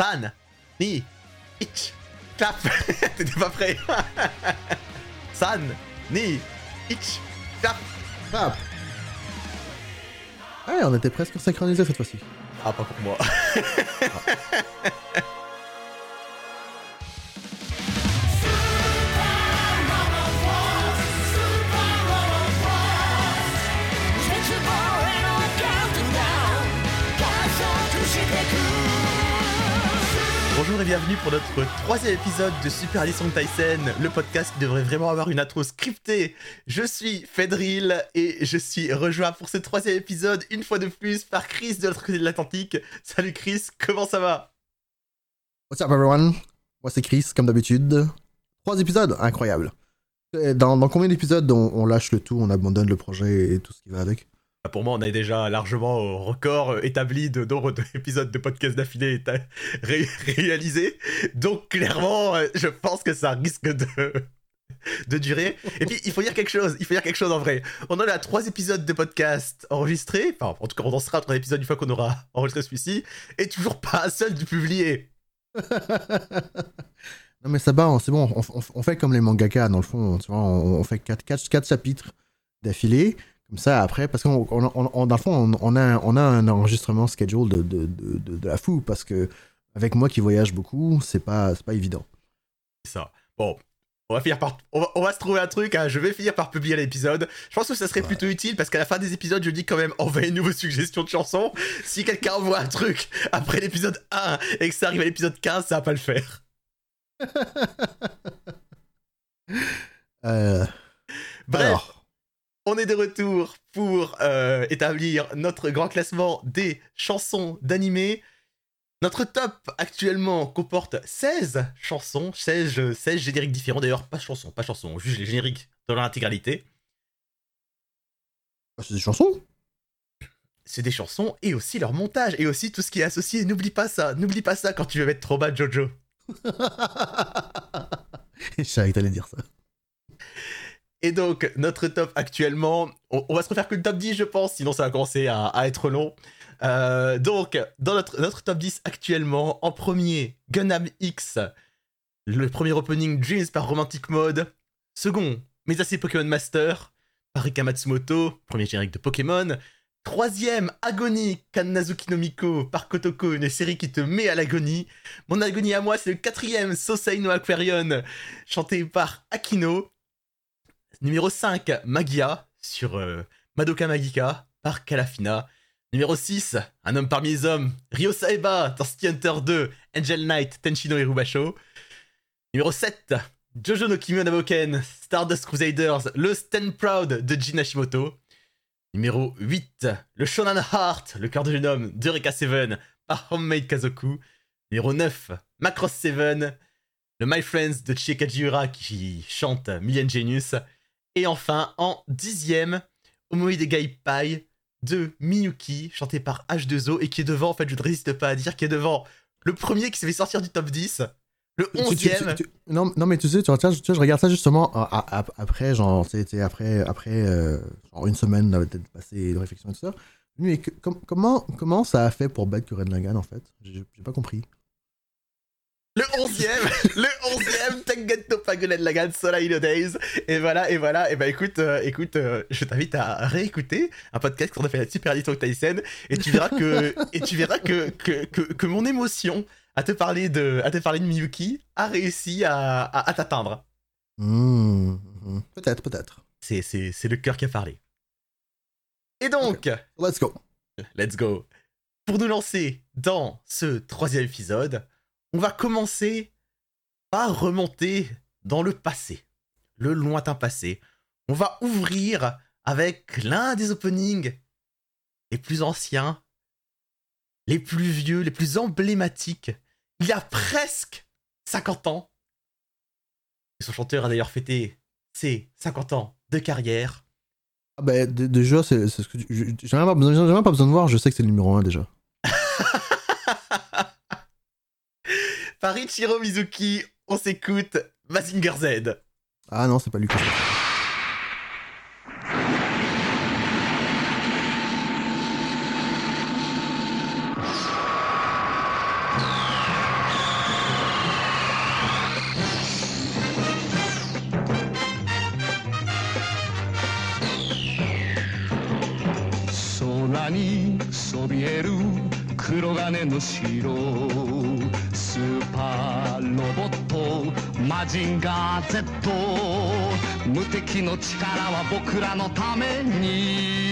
San, Ni, Ich, Clap. T'étais pas prêt. San, Ni, Ich, Clap. Clap. Ouais, on était presque synchronisés cette fois-ci. Ah, pas pour moi. Bonjour et bienvenue pour notre troisième épisode de Super Edition Tyson, le podcast qui devrait vraiment avoir une intro scriptée. Je suis Fedril et je suis rejoint pour ce troisième épisode une fois de plus par Chris de l'autre côté de l'Atlantique. Salut Chris, comment ça va? What's up everyone? Moi c'est Chris, comme d'habitude. Trois épisodes, incroyable. Dans, combien d'épisodes on, lâche le tout, on abandonne le projet et tout ce qui va avec? Pour moi, on est déjà largement au record euh, établi de nombre d'épisodes de podcast d'affilée ré- réalisés. Donc, clairement, euh, je pense que ça risque de, de durer. Et puis, il faut dire quelque chose. Il faut dire quelque chose en vrai. On en a trois épisodes de podcast enregistrés. Enfin, en tout cas, on en sera trois épisodes une fois qu'on aura enregistré celui-ci. Et toujours pas un seul de publié. Non mais ça va, c'est bon, on, fait comme les mangaka dans le fond, on, fait 4 quatre, quatre chapitres d'affilée, comme ça après, parce qu'on on, on- on- dans le fond, on, a, on a un enregistrement schedule de, de, de, de- de la fou, parce que avec moi qui voyage beaucoup, c'est pas, c'est pas évident. C'est ça. Bon. On va, finir par... on, va, on va se trouver un truc, hein. je vais finir par publier l'épisode. Je pense que ça serait Ouais. plutôt utile parce qu'à la fin des épisodes, je dis quand même envoyez-nous vos suggestions de chansons. Si quelqu'un envoie un truc après l'épisode 1 et que ça arrive à l'épisode 15, ça va pas le faire. Euh, Bref, alors, on est de retour pour euh, établir notre grand classement des chansons d'animé. Notre top actuellement comporte 16 chansons, 16, euh, 16 génériques différents. D'ailleurs, pas chansons, pas chansons, juste les génériques dans leur intégralité. c'est des chansons? C'est des chansons et aussi leur montage et aussi tout ce qui est associé. N'oublie pas ça, n'oublie pas ça quand tu veux mettre trop bas Jojo. Je savais que t'allais dire ça. Et donc, notre top actuellement, on, va se refaire que le top 10, je pense, sinon ça va commencer à, être long. Euh, donc, dans notre, top 10 actuellement, en premier, Gundam X, le premier opening Dreams par Romantic Mode. Second, Mesase Pokémon Master par Rika Matsumoto, premier générique de Pokémon. Troisième, Agony Kanazuki no Miko par Kotoko, une série qui te met à l'agonie. Mon agonie à moi, c'est le quatrième Sosei no chanté par Akino. Numéro 5, Magia, sur euh, Madoka Magica, par Kalafina. Numéro 6, Un homme parmi les hommes, Ryo Saeba, City Hunter 2, Angel Knight, Tenshino Hirubasho. Numéro 7, Jojo no Kimi no Naboken, Stardust Crusaders, le Stand Proud de Jin Hashimoto. Numéro 8, le Shonan Heart, le cœur de jeune homme de Reka Seven, par Homemade Kazoku. Numéro 9, Macross 7, le My Friends de Chiekajiura qui chante Million Genius. Et enfin, en dixième, Omoide Pai de Miyuki, chanté par H2O, et qui est devant, en fait, je ne résiste pas à dire, qui est devant le premier qui s'est fait sortir du top 10, le Tu- tu- tu- onzième. tu- non, non, mais tu sais, tu tu je regarde ça justement à- à- à- après, genre, sais, après, après euh, genre une semaine, peut-être passé de réflexion et tout ça. Mais que- com- comment, comment ça a fait pour battre Kuren Lagan en fait? J'ai pas compris. Le onzième, le onzième, Tengen Topagonen Lagan Sola Days. Et voilà, et voilà, et bah écoute, euh, écoute, euh, je t'invite à réécouter un podcast qu'on a fait la Super Edition Tyson, et tu verras que, et tu verras que, que, que, que mon émotion à te parler de, à te parler de Miyuki a réussi à, à, à t'atteindre. Hmm, peut-être, peut-être. C'est, c'est, c'est le cœur qui a parlé. Et donc, Let's go. Let's go. Pour nous lancer dans ce troisième épisode, on va commencer par remonter dans le passé, le lointain passé. On va ouvrir avec l'un des openings les plus anciens, les plus vieux, les plus emblématiques. Il y a presque 50 ans. Et son chanteur a d'ailleurs fêté ses 50 ans de carrière. Ah bah, dé- déjà, c'est ce que même pas besoin de voir, je sais que c'est le numéro 1 déjà. Parichiro Mizuki. On s'écoute Mazinger Z. Ah non, c'est pas Lucas. スーパーロボットマジンガー Z 無敵の力は僕らのために。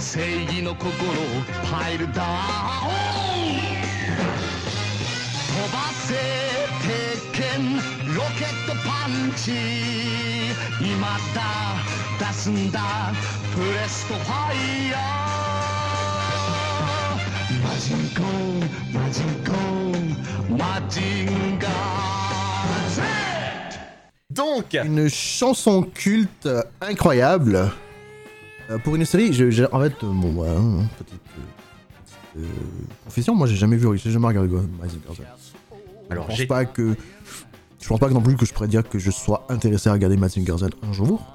正義の心をパイルダウン。飛ばせ鉄拳ロケットパンチ。今だ出すんだ。プレストファイヤー。Mazingo, Mazingo, Donc, une chanson culte incroyable. Euh, pour une série, en fait, euh, bon, voilà, hein, petite, euh, petite confession, moi j'ai jamais vu, j'ai jamais regardé Mazinger. Alors, je pense pas que, je pense pas non plus que je pourrais dire que je sois intéressé à regarder Mazinger Z un jour.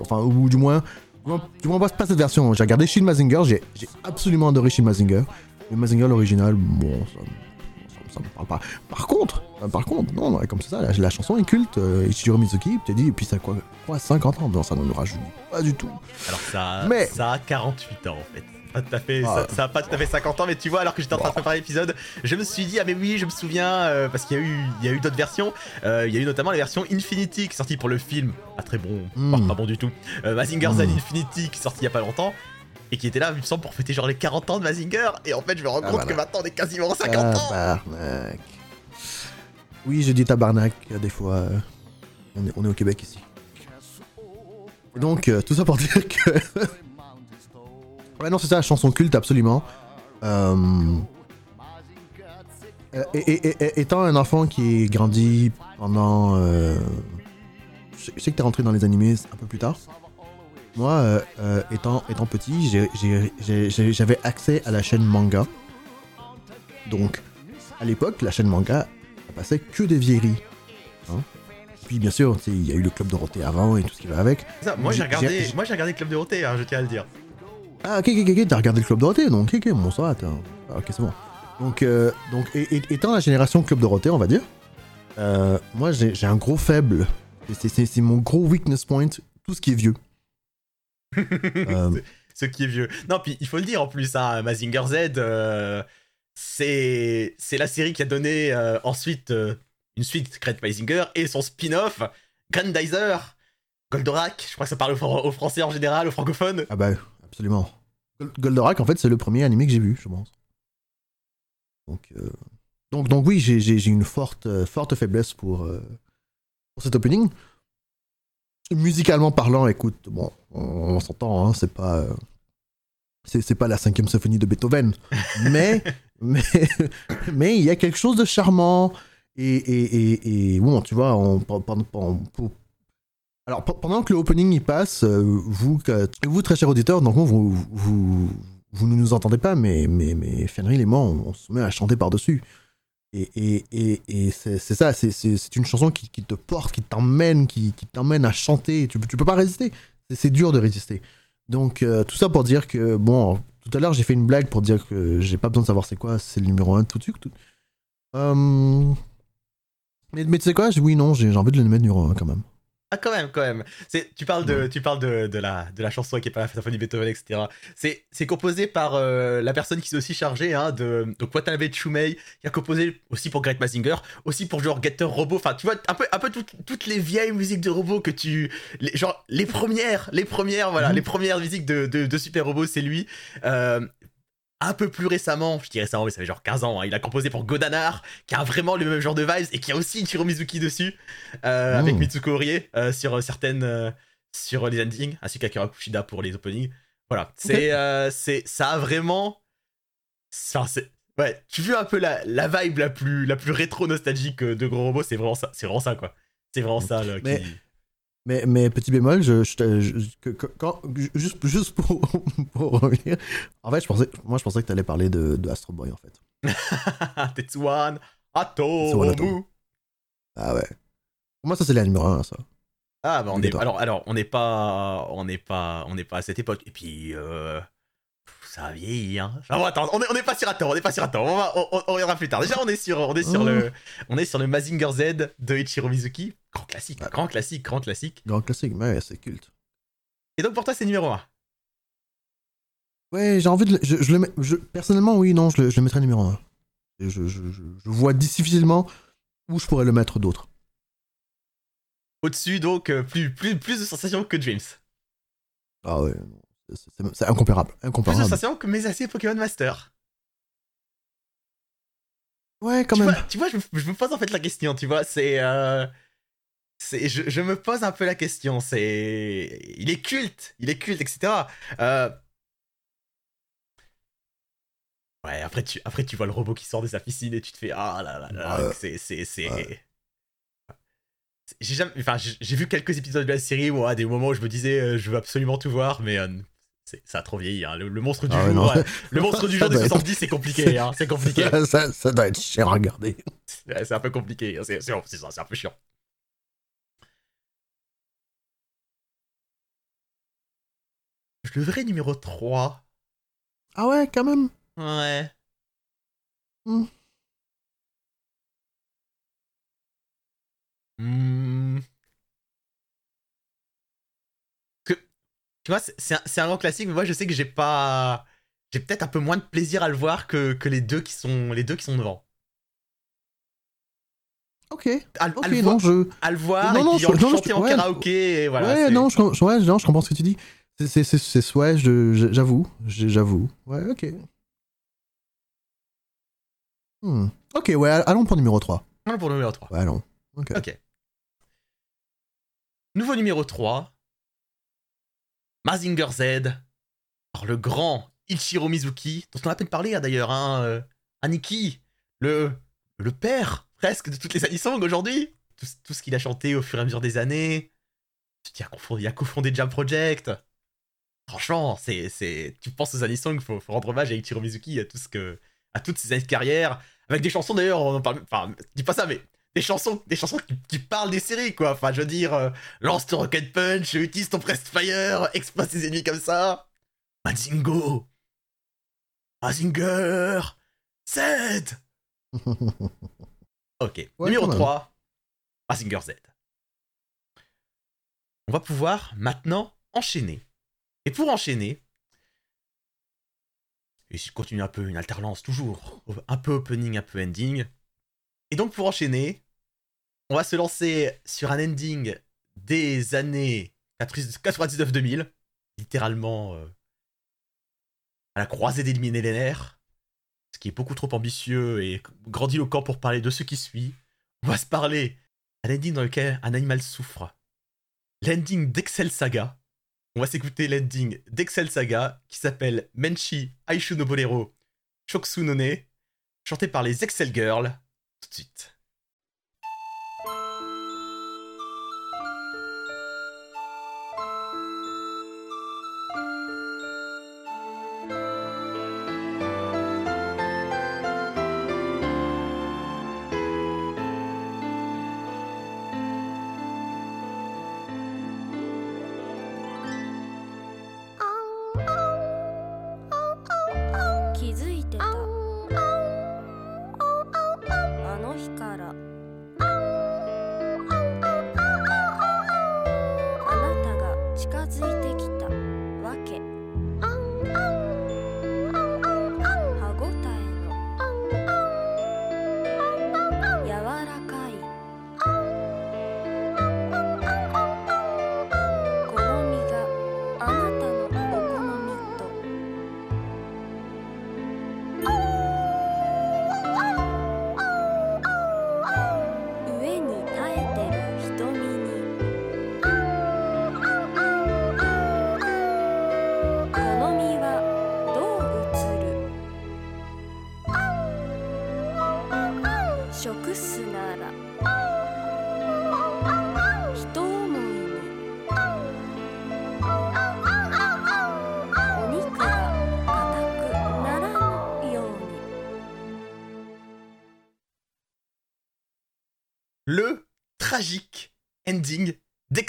enfin, ou du moins, du moins, du moins pas cette version. J'ai regardé Shin Mazinger, j'ai absolument adoré Shin Mazinger. Mais Mazinger l'original, bon, ça, ça, me parle pas. Par contre, euh, par contre, non, comme c'est ça, la, la chanson est culte. Euh, Ichiro Mizuki, t'es dit, et puis ça a quoi, quoi 50 ans Non, ça ne nous rajeunit pas du tout. Alors ça, Mais- ça a 48 ans en fait. À fait, Ah. ça, ça a pas tout à fait 50 ans, mais tu vois, alors que j'étais en train de préparer l'épisode, je me suis dit, ah mais oui, je me souviens, euh, parce qu'il y a eu, il y a eu d'autres versions. Euh, il y a eu notamment la version Infinity qui est sortie pour le film, pas très bon, Mm. pas bon du tout. Euh, Mazinger Z Mm. Infinity qui est sorti il y a pas longtemps. Et qui était là, il me semble, pour fêter genre les 40 ans de Mazinger. Et en fait, je me rends Ah, compte voilà. que maintenant on est quasiment à 50 ans. Tabarnak. Oui, je dis tabarnak, des fois. euh, on, est, on est au Québec ici. Et donc, euh, tout ça pour dire que. ouais, non, c'est ça, la chanson culte, absolument. Euh, et, et- et- et- étant un enfant qui est grandi pendant. euh, je sais- je sais que t'es rentré dans les animés un peu plus tard. Moi, euh, euh, étant, étant petit, j'ai- j'ai- j'ai- j'ai- j'avais accès à la chaîne manga. Donc, à l'époque, la chaîne manga, ça passait que des vieilleries. Hein. Puis, bien sûr, tu sais, il y a eu le Club Dorothée avant et tout ce qui va avec. Ça, moi j'ai J'ai- regardé, j'ai- moi j'ai regardé Club Dorothée, hein, je tiens à le dire. Ah, ok, ok, ok, t'as regardé le Club Dorothée, donc, ok, ok, bon, ça va, t'as- ah, ok, c'est bon. Donc, euh, donc et- et- étant la génération Club Dorothée, on va dire, euh, moi, j'ai j'ai un gros faible. Et c'est- C'est c'est mon gros weakness point, tout ce qui est vieux. Euh, ce qui est vieux. Non, puis il faut le dire en plus, hein, Mazinger Z, euh, c'est la série qui a donné euh, ensuite euh, une suite Great Mazinger et son spin-off Grandizer, Goldorak. Je crois que ça parle au, fran- au français en général, aux francophones. Ah bah, absolument. Gol- Goldorak, en fait, c'est le premier animé que j'ai vu, je pense. Donc, donc, donc oui, j'ai- une forte, forte faiblesse pour, pour cet opening. Musicalement parlant, écoute, bon, on, on s'entend, hein, c'est pas... euh, c'est pas la cinquième symphonie de Beethoven, mais mais mais il y a quelque chose de charmant et, et, et, et bon, tu vois, on, alors, pe- pendant que le opening y passe, euh, vous, vous très chers auditeurs, donc vous, vous, vous ne nous entendez pas, mais, mais, mais Fenrir et moi, on, on se met à chanter par-dessus. Et, et, et, et c'est ça, c'est- une chanson qui, qui te porte, qui t'emmène, qui, qui t'emmène à chanter. Tu, tu peux pas résister. C'est- dur de résister. Donc, euh, tout ça pour dire que, bon, tout à l'heure, j'ai fait une blague pour dire que j'ai pas besoin de savoir c'est quoi, c'est le numéro 1 tout de suite. Euh, Mais, mais tu sais quoi, oui, non, j'ai envie de le mettre numéro 1 quand même. Ah quand même, quand même. C'est, tu parles de, tu parles de, de la, de la chanson qui est pas la symphonie de Beethoven, etc. C'est, c'est composé par euh, la personne qui s'est aussi chargée hein, de, de Watanabe Chumei, qui a composé aussi pour Great Mazinger, aussi pour genre Getter Robot. Enfin, tu vois, un peu, un peu toutes, toutes les vieilles musiques de robots que tu, les, genre les premières, les premières, voilà, Mhm. les premières musiques de, de, de super robots, c'est lui. Euh, un peu plus récemment, je dis récemment, mais ça fait genre 15 ans, hein, il a composé pour Godanar, qui a vraiment le même genre de vibes et qui a aussi Ichiro Mizuki dessus, euh, Mm. avec Mitsuko Orie euh, sur euh, certaines, euh, sur les endings, ainsi qu'Akira Kushida pour les openings. Voilà, c'est, c'est, ça a vraiment, ça, c'est, ouais, tu veux un peu la, la vibe la plus, la plus rétro nostalgique de Gros Robot, c'est vraiment ça, c'est vraiment ça quoi, c'est vraiment ça là. Qui- Mais, mais petit bémol, je, je, je- quand, juste, juste pour, pour revenir, en fait, je pensais, moi je pensais que tu allais parler de, de Astro Boy en fait. Tetsuan Atomu. Ah ouais. Pour moi, ça c'est la numéro 1, ça. Ah bah on est alors alors on n'est pas on n'est pas on n'est pas à cette époque et puis euh, ça a vieilli hein. Bon, attends on est on est pas sur Atom on est pas sur Atom on, va, on, on- reviendra plus tard déjà on est sur on est sur Oh. le on est sur le Mazinger Z de Ichiro Mizuki grand classique Ouais. grand classique grand classique Grand classique, mais ouais, c'est culte. et donc pour toi c'est numéro 1 Ouais, j'ai envie de. le- Je, je le mets- je- personnellement, oui, non, je le, je le mettrais numéro 1. Je, je, je, je vois difficilement où je pourrais le mettre d'autre. Au-dessus, donc, euh, plus, plus, plus de sensations que Dreams. Ah ouais, non, c'est- c'est incomparable. Plus de Incomparable. sensations que mes aciers Pokémon Master. Ouais, quand tu, même. Vois, tu vois, je, me- je me pose en fait la question, tu vois, c'est... euh, c'est je, je me pose un peu la question, c'est... Il est culte, il est culte, etc. Euh, Ouais, après tu, après tu vois le robot qui sort de sa piscine et tu te fais ah là là là, Ouais. c'est c'est c'est. Ouais. C'est- J'ai jamais, enfin j'ai vu quelques épisodes de la série, moi, à des moments où je me disais euh, je veux absolument tout voir, mais ça a trop vieilli. hein. Le, le monstre du Ah jour, ouais. le monstre du jour des doit être- 70, c'est compliqué, hein, c'est compliqué. Ça, doit être cher à regarder. C'est un peu compliqué, hein, c'est c'est- c'est ça, c'est un peu chiant. Le verrai numéro 3. Ah ouais, quand même. Ouais. Hmm. Hmm. Que- tu vois, c'est- un, un grand classique, mais moi je sais que j'ai pas. J'ai peut-être un peu moins de plaisir à le voir que, que les, deux qui sont, les deux qui sont devant. Ok. À, à Ok, le, non, voir, je. à le voir Non, et non, puis je- en non, je- chanter en ouais, karaoké, et voilà. ouais, non, je, ouais, non, je comprends ce que tu dis. C'est, c'est, ouais, je, je- j'avoue, je- j'avoue. Ouais, ok. Hmm. Ok, ouais, allons pour numéro 3. Voilà pour numéro 3. Ouais, allons. Ok. Ok. Nouveau numéro 3. Mazinger Z. Par le grand Ichiro Mizuki, dont on a à peine parlé hein, d'ailleurs, hein, euh, Aniki, le, père presque de toutes les anisongs aujourd'hui. Tout, ce qu'il a chanté au fur et à mesure des années. Il a, cofondé Jam Project. Franchement, c'est, c'est, tu penses aux anisongs, il faut, faut rendre hommage à Ichiro Mizuki, à, tout ce que, à toutes ses années de carrière. Avec des chansons d'ailleurs, on en parle. Enfin, dis pas ça, mais des chansons, des chansons qui, qui parlent des séries, quoi. Enfin, je veux dire, euh, lance ton Rocket Punch, utilise ton Prest Fire, explose tes ennemis comme ça. Mazingo Mazinger Z Ok, Ouais, numéro quand même. 3, Mazinger Z. On va pouvoir maintenant enchaîner. Et pour enchaîner, et si je continue un peu une alternance toujours, un peu opening, un peu ending. Et donc pour enchaîner, on va se lancer sur un ending des années 99-2000, littéralement euh, à la croisée des millénaires, ce qui est beaucoup trop ambitieux et grandiloquent pour parler de ce qui suit. On va se parler d'un ending dans lequel un animal souffre. L'ending d'Excel Saga. On va s'écouter l'ending d'Excel Saga qui s'appelle Menchi Aishu no Bolero Shoksu no Ne, chanté par les Excel Girls. Tout de suite.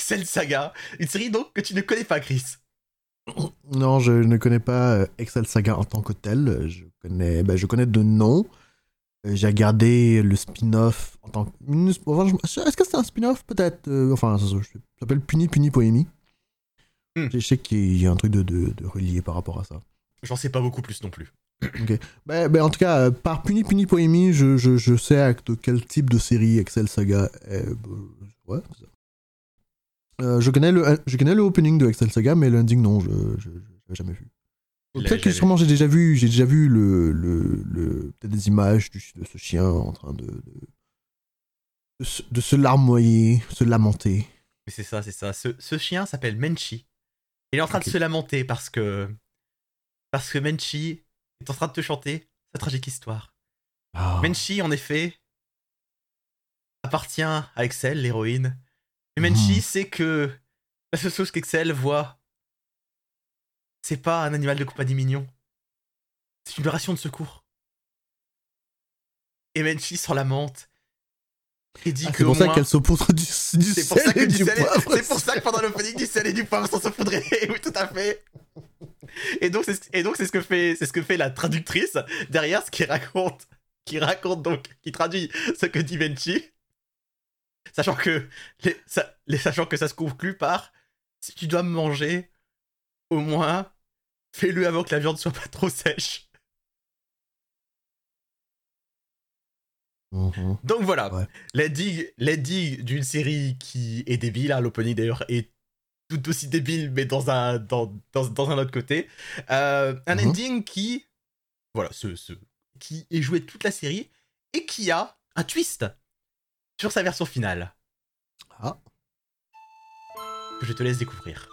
d'Excel Saga, une série donc que tu ne connais pas, Chris. Non, je ne connais pas euh, Excel Saga en tant que tel. Je connais, ben, je connais de nom. Euh, J'ai regardé le spin-off en tant que. Est-ce que c'est un spin-off Peut-être. euh, enfin, ça, s'appelle Puni Puni Poemi. Hmm. Je sais qu'il y a un truc de, de, de relié par rapport à ça. J'en sais pas beaucoup plus non plus. Bah, bah, en tout cas, par Puni Puni Poemi, je, je, je sais de quel type de série Excel Saga est. ouais, c'est ça. Euh, je, connais le, je connais le opening de Excel Saga, mais l'ending, non, je l'avais jamais vu. Peut-être que sûrement j'ai déjà vu, j'ai déjà vu le, le, le- peut-être des images du- de ce chien en train de, de, de se, de se larmoyer, se lamenter. Mais c'est ça, c'est ça. Ce, ce chien s'appelle Menchi. Il est en train de se lamenter parce que. Parce que Menchi est en train de te chanter sa tragique histoire. Ah. Menchi, en effet, appartient à Excel, l'héroïne. Menchi Mhm. sait que la seule chose qu'Excel voit, c'est pas un animal de compagnie mignon. C'est une ration de secours. Et Menchi s'en lamente. Et dit Ah, que c'est pour ça moins- qu'elle s'oppose du, du c'est pour ça que du poivre. c'est pour ça que pendant l'opening du sel et du poivre sont saupoudrés. oui, tout à fait. Et donc c'est ce- et donc c'est ce que fait c'est ce que fait la traductrice derrière ce qui raconte qui raconte donc qui traduit ce que dit Venchi. Sachant que les, ça- les- sachant que ça se conclut par si tu dois me manger au moins fais-le avant que la viande soit pas trop sèche. Mhm. Donc voilà, Ouais. l'ending, l'ending d'une série qui est débile, hein, l'opening d'ailleurs est tout aussi débile, mais dans un, dans, dans, dans un autre côté. Euh, un Mhm. ending qui, voilà, ce, ce, qui est joué toute la série et qui a un twist sur sa version finale. Ah. Que je te laisse découvrir.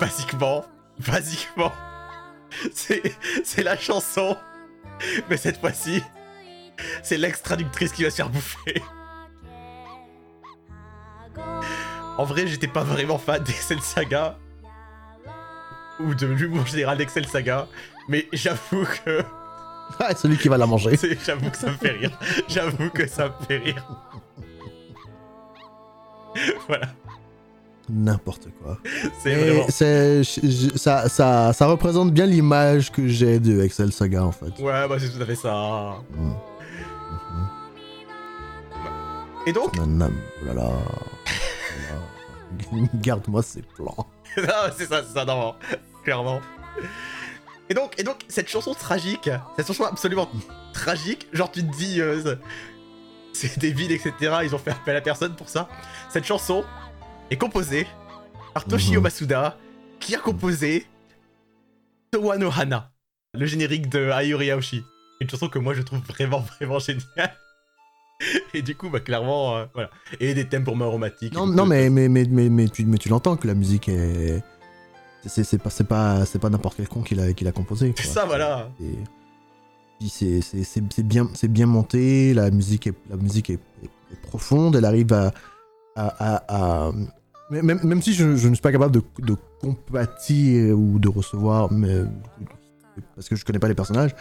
Basiquement, basiquement, c'est, la chanson, mais cette fois-ci, c'est l'ex-traductrice qui va se faire bouffer. En vrai, j'étais pas vraiment fan d'Excel Saga, ou de l'humour général d'Excel Saga, mais j'avoue que, Ah, celui qui va la manger. j'avoue que ça me fait rire. J'avoue que ça me fait rire. voilà, N'importe quoi. c'est vraiment... je- ça, ça, ça représente bien l'image que j'ai de Excel Saga en fait. Ouais, bah c'est tout à fait ça. Mm. Et donc, Nanam, oh là là. Oh là. Garde-moi ces plans. C'est ça, c'est ça, non, clairement. Et donc, et donc, cette chanson tragique, cette chanson absolument tragique, genre tu te dis, euh, c'est débile, etc. Ils ont fait appel à personne pour ça. Cette chanson est composée par Toshio Mhm. Masuda, qui a composé Towa no Hana, le générique de Ayuri Aoshi. Une chanson que moi je trouve vraiment, vraiment géniale. Et du coup, bah clairement, euh, voilà. Et des thèmes pour moi aromatiques. Non, non mais, mais, mais, mais, mais tu, mais tu l'entends que la musique est. C'est c'est pas, c'est pas, c'est pas n'importe quel con qui l'a qui l'a composé. C'est ça, voilà. C'est c'est- c'est- c'est bien, c'est bien monté, la musique est, la musique est, est- est profonde, elle arrive à. à, à- à- mais Même, même si je, je ne suis pas capable de, de compatir ou de recevoir, mais, parce que je connais pas les personnages,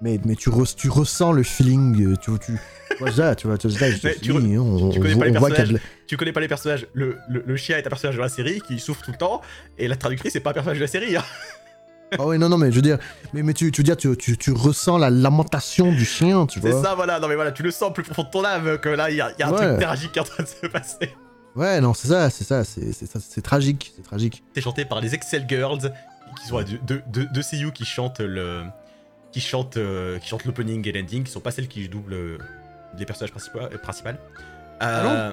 mais, mais tu, re- tu ressens le feeling, tu, tu, tu vois ça, tu vois, tu vois ça, tu re- on, tu connais on pas les voit personnages. tu connais pas les personnages. Le, le, le chien est un personnage de la série qui souffre tout le temps, et la traductrice c'est pas un personnage de la série. hein. Ah ouais, non, non, mais je veux dire, mais, mais tu, tu veux dire, tu, tu, tu ressens la lamentation du chien, tu C'est vois. ça, voilà. Non mais voilà, tu le sens plus profond de ton âme que là, il y a, y a un Ouais. truc tragique qui est en train de se passer. Ouais, non, c'est ça, c'est ça, c'est tragique, c'est tragique. C'est chanté par les Excel Girls, qui sont deux, deux, deux seiyuu qui chantent le, qui chantent, euh, qui chantent l'opening et l'ending, qui sont pas celles qui doublent euh, les personnages principaux. euh, principales. Euh,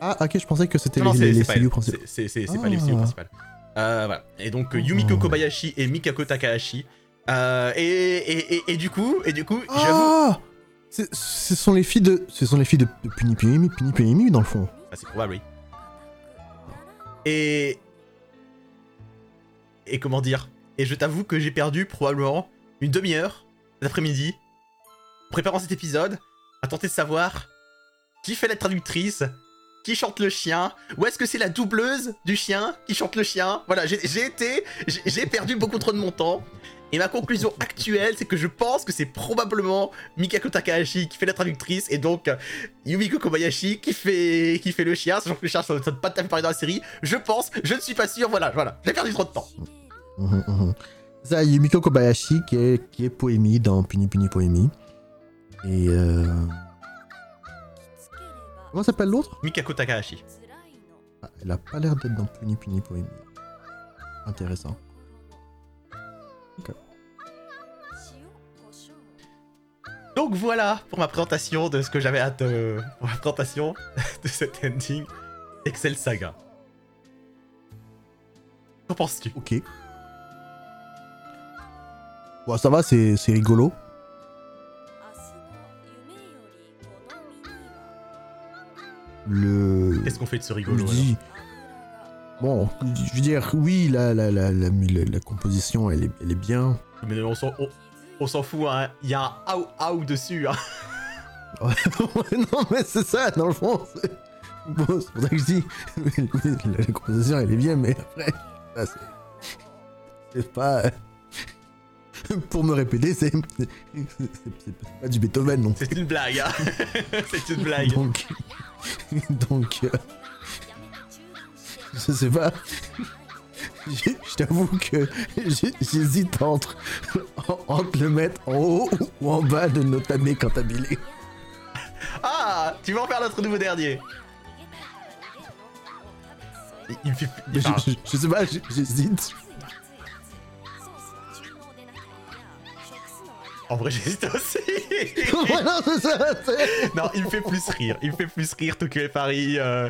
Ah, ok, je pensais que c'était les, les, les elle. principaux. C'est- Ah. pas les seiyuu principales. Euh, voilà. Et donc Yumiko Oh. Kobayashi et Mikako Takahashi. Et, et, et, et du coup, et du coup, j'avoue. Ah C'est- Ce sont les filles de, ce sont les filles de, dans le fond. Ah, c'est probable, oui. Et. Et comment dire? Et je t'avoue que j'ai perdu probablement une demi-heure cet après-midi, en préparant cet épisode, à tenter de savoir qui fait la traductrice, qui chante le chien, ou est-ce que c'est la doubleuse du chien qui chante le chien? Voilà, j'ai été. j'ai- perdu beaucoup trop de mon temps. Et ma conclusion actuelle, c'est que je pense que c'est probablement Mikako Takahashi qui fait la traductrice et donc euh, Yumiko Kobayashi qui fait, qui fait le chien, sachant que le chien ne sonne pas tout à fait pareil dans la série. Je pense, je ne suis pas sûr, voilà, voilà. J'ai perdu trop de temps. Ça, Yumiko Kobayashi qui est, qui est dans Puni Puni. Et. Euh... Comment s'appelle l'autre Mikako Takahashi. Ah, Elle a pas l'air d'être dans Puni Puni Poemi. Intéressant. Donc voilà pour ma présentation de ce que j'avais hâte euh, pour ma présentation de cet ending Excel Saga. Qu'en penses-tu? Ok. Bon, ça va, c'est rigolo. Le. Qu'est-ce qu'on fait de ce Je rigolo dis. Bon, je veux dire, oui, la, la, la, la, composition, elle est, elle est bien. Mais on s'en on- on s'en fout, hein. Il y a un ou ou dessus, hein. Non, mais c'est ça, dans le fond. c'est- Bon, c'est pour ça que je dis. la, la composition, elle est bien, mais après. C'est pas. Pour me répéter, c'est. Pas du Beethoven non. C'est une blague, hein. C'est une blague. Donc. Donc. euh, je sais pas. Je t'avoue que j'hésite entre, entre le mettre en haut ou en bas de Notame Cantabile. Ah Tu vas en faire notre nouveau dernier il, me fait... Je, enfin, je- je sais pas, j'hésite. En vrai, j'hésite aussi ouais, non, c'est ça, c'est. Non, il me fait plus rire. Il me fait plus rire Tokyo et Paris. euh,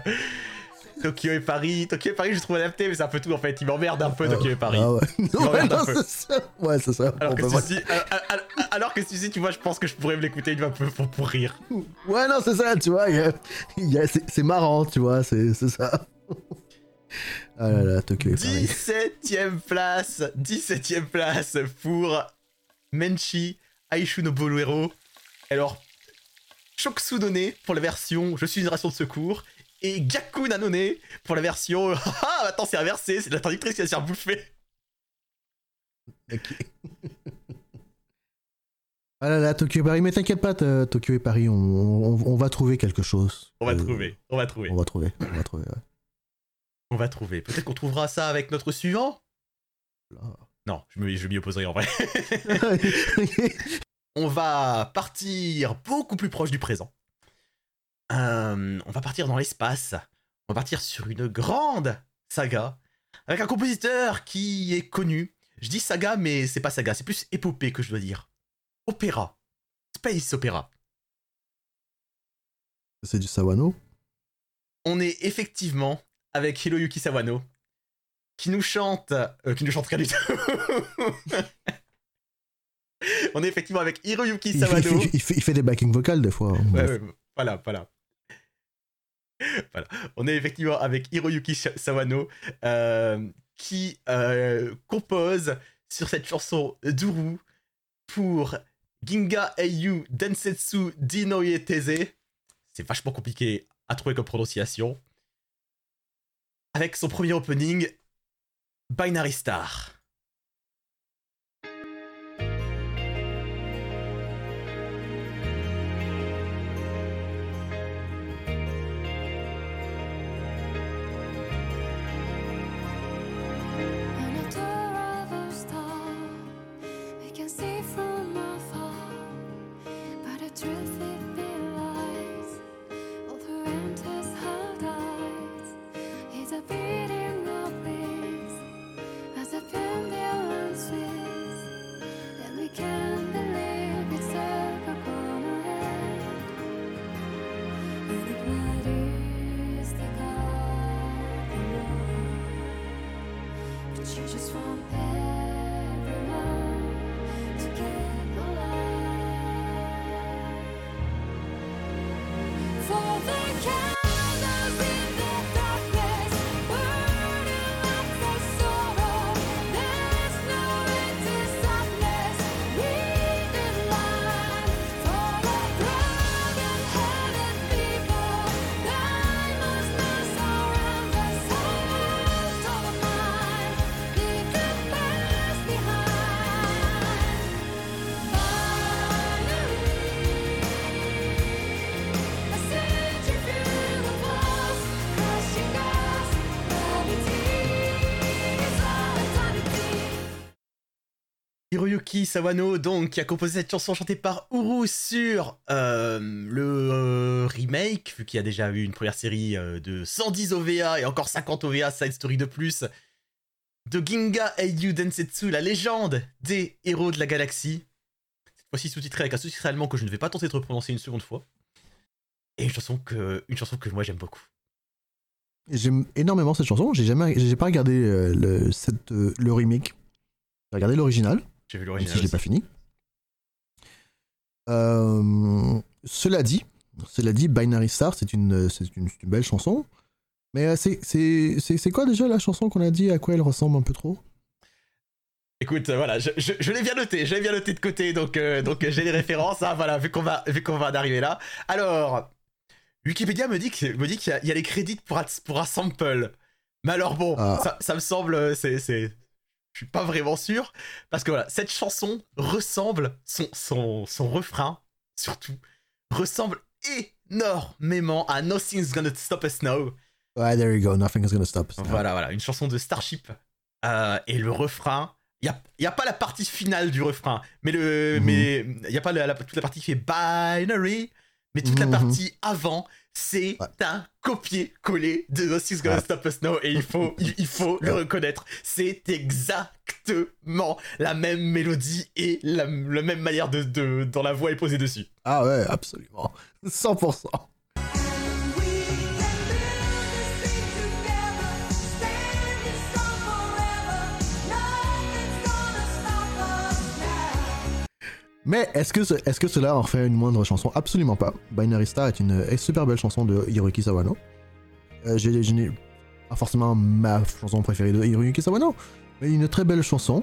Tokyo et Paris. Tokyo et Paris, je trouve adapté, mais c'est un peu tout en fait. Il m'emmerde un peu Tokyo et Paris. Ah ouais. Non, ouais, non, c'est ça. Ouais, c'est ça. Alors Bon, que bah, celui-ci, alors, alors- alors que tu vois, je pense que je pourrais me l'écouter une fois pour, pour, pour rire. Ouais, non, c'est ça, tu vois. y a- il y a- c'est c'est marrant, tu vois, c'est c'est ça. Ah là là, Tokyo et Paris. 17ème place, 17ème place pour Menchi Aishu no Boluero. Alors, Shoksu None pour la version Je suis une ration de secours. Et Gaku Nanone pour la version Ah, attends, c'est inversé, c'est la traductrice qui va se faire bouffer. Ok. Ah là là, Tokyo et Paris, mais t'inquiète pas, t- Tokyo et Paris, on, on- on va trouver quelque chose. On va Euh, trouver, on va trouver, On va trouver, on va trouver. ouais. on va trouver. Peut-être qu'on trouvera ça avec notre suivant? Non, je me- je m'y opposerai en vrai. on va partir beaucoup plus proche du présent. Euh, on va partir dans l'espace. On va partir sur une grande saga avec un compositeur qui est connu. Je dis saga, mais c'est pas saga, c'est plus épopée que je dois dire. Opéra. Space opéra. c'est du Sawano? On est effectivement avec Hiroyuki Sawano qui nous chante, euh, qui nous chante rien du tout. on est effectivement avec Hiroyuki il fait, il, Sawano. fait, il fait- il fait des backing vocals des fois. hein. Ouais, ouais, voilà, voilà. Voilà. On est effectivement avec Hiroyuki Sawano euh, qui euh, compose sur cette chanson Duru pour Ginga Eiyu Densetsu Dinoye Teze. C'est vachement compliqué à trouver comme prononciation. Avec son premier opening, Binary Star. The Hiroyuki Sawano, donc, qui a composé cette chanson chantée par Uru sur euh, le euh, remake, vu qu'il y a déjà eu une première série euh, de 110 OVA et encore 50 OVA side story de plus, de Ginga Eiyu Densetsu, la légende des héros de la galaxie. Cette fois-ci sous-titré avec un sous-titre allemand que je ne vais pas tenter de reprononcer une seconde fois. Et une chanson que, une chanson que moi j'aime beaucoup. J'aime énormément cette chanson. J'ai jamais, j'ai pas regardé le, cette, le remake. J'ai regardé l'original, J'ai vu même l'original. si je l'ai pas fini. Euh, cela dit, cela dit, Binary Star, c'est une, c'est une, une belle chanson. Mais euh, c'est, c'est, quoi déjà la chanson qu'on a dit à quoi elle ressemble un peu trop? Écoute, euh, voilà, je, je, je l'ai bien noté, je l'ai bien noté de côté, donc, euh, donc j'ai les références, hein, voilà, vu qu'on va, vu qu'on va en arriver là. Alors, Wikipédia me dit que- me dit qu'il y, a- il y a les crédits pour, un- pour un sample. Mais alors bon, Ah. ça, ça me semble, c'est, c'est, je suis pas vraiment sûr, parce que voilà, cette chanson ressemble, son, son, son refrain, surtout, ressemble énormément à Nothing's Gonna Stop Us Now. Ouais, there you go, nothing is gonna stop us. now. Voilà, voilà, une chanson de Starship. Euh, et le refrain, il n'y a, pas la partie finale du refrain, mais le, Mhm. mais il y a pas la, la- toute la partie qui fait binary, mais toute la Mhm. partie avant, c'est Ouais. un copier-coller de Nothing's Gonna Ouais. Stop Us Now, et il faut, il, il faut le reconnaître. C'est exactement la même mélodie et la, la même manière de, de, dont la voix est posée dessus. Ah ouais, absolument. 100%. Mais est-ce que, ce- est-ce que cela en fait une moindre chanson? Absolument pas. Binary Star est une super belle chanson de Hiroyuki Sawano. Euh, je n'ai pas forcément ma chanson préférée de Hiroyuki Sawano, mais une très belle chanson.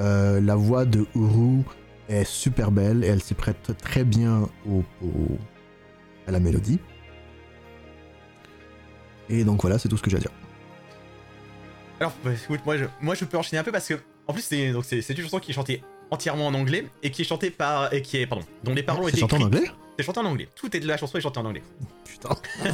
Euh, la voix de Uru est super belle et elle s'y prête très bien à la mélodie. Et donc voilà, c'est tout ce que j'ai à dire. Alors, bah, écoute, moi je, peux enchaîner un peu parce que, en plus, c'est donc c'est une chanson qui est chantée entièrement en anglais et qui est chantée par et qui est pardon, dont les paroles ont C'est chanté en anglais C'est chanté en anglais. Tout est de la chanson est chantée en anglais. Putain.